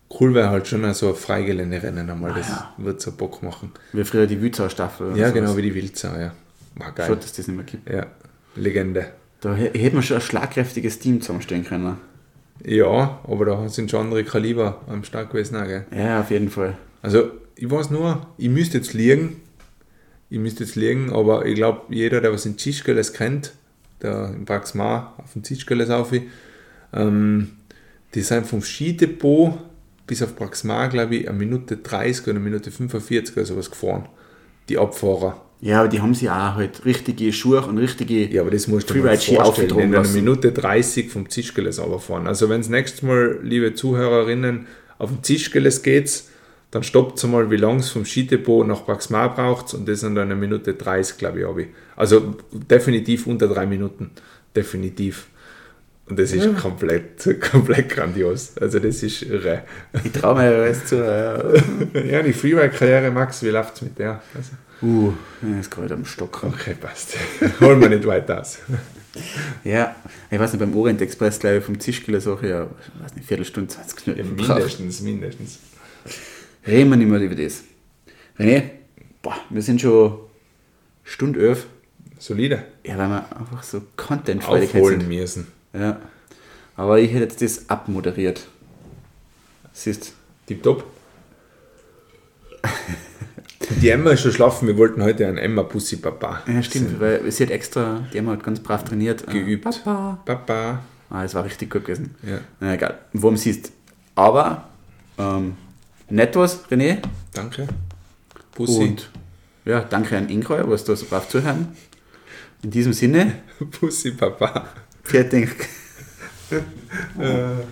Cool wäre halt schon so ein Freigeländerennen einmal, das ja. wird so Bock machen. Wie früher die Wützauer Staffel. Ja, genau wie die Wildsau, ja. War geil. Schade, dass das nicht mehr gibt. Ja, Legende. Da hä- hätte man schon ein schlagkräftiges Team zusammenstellen können. Ja, aber da sind schon andere Kaliber am Start gewesen, auch, gell? Ja, auf jeden Fall. Also, ich weiß nur, ich müsste jetzt liegen, ich müsste jetzt liegen, aber ich glaube, jeder, der was in Zischgeles kennt, der im Praxmar auf dem Zischgeles auf, ähm, die sind vom Skidepot bis auf Praxmar, glaube ich, eine Minute 30 oder eine Minute 45 oder sowas gefahren. Die Abfahrer. Ja, aber die haben sie auch halt richtige Schuhe und richtige. Ja, aber das musst du dir mal vorstellen, in einer. Minute 30 vom Zischgeles fahren. Also wenn es nächstes Mal, liebe Zuhörerinnen, auf dem Zischgeles geht, dann stoppt mal, wie lange es vom Skidepot nach Praxmar braucht und das sind dann eine Minute 30, glaube ich, habe ich. Also definitiv unter drei Minuten. Definitiv. Und das ist komplett, (laughs) komplett grandios. Also das ist irre. Ich traue mir alles zu. Ja, (laughs) Ja, die Freeride-Karriere, Max, wie läuft es mit der? Also, uh, ist gerade am Stock. okay, passt. (laughs) Holen wir nicht weiter aus. Ja, ich weiß nicht, beim Orient Express, glaube ich, vom Zischkiller so, ja, ich weiß nicht, Viertelstunde, 20 Ja, Minuten. gebraucht. mindestens, mindestens. Reden wir nicht mehr über das. René, boah, wir sind schon Stunde elf. Solide. Ja, weil wir einfach so Content-Freudigkeit Aufholen sind. müssen. Ja. Aber ich hätte jetzt das abmoderiert. Siehst Tipptopp. Die Emma ist schon schlafen. Wir wollten heute einen Emma Pussy Papa. Ja, stimmt, weil sie hat extra, die haben halt ganz brav trainiert. Geübt. Papa. Papa. Ah, das war richtig gut gewesen. Ja. Na egal, worum siehst. Aber, ähm, nett was, René. Danke. Pussy. Und ja, danke an Ingrid, was du so brav zuhören. In diesem Sinne, (laughs) Pussy Papa. Fertig. (laughs) Äh,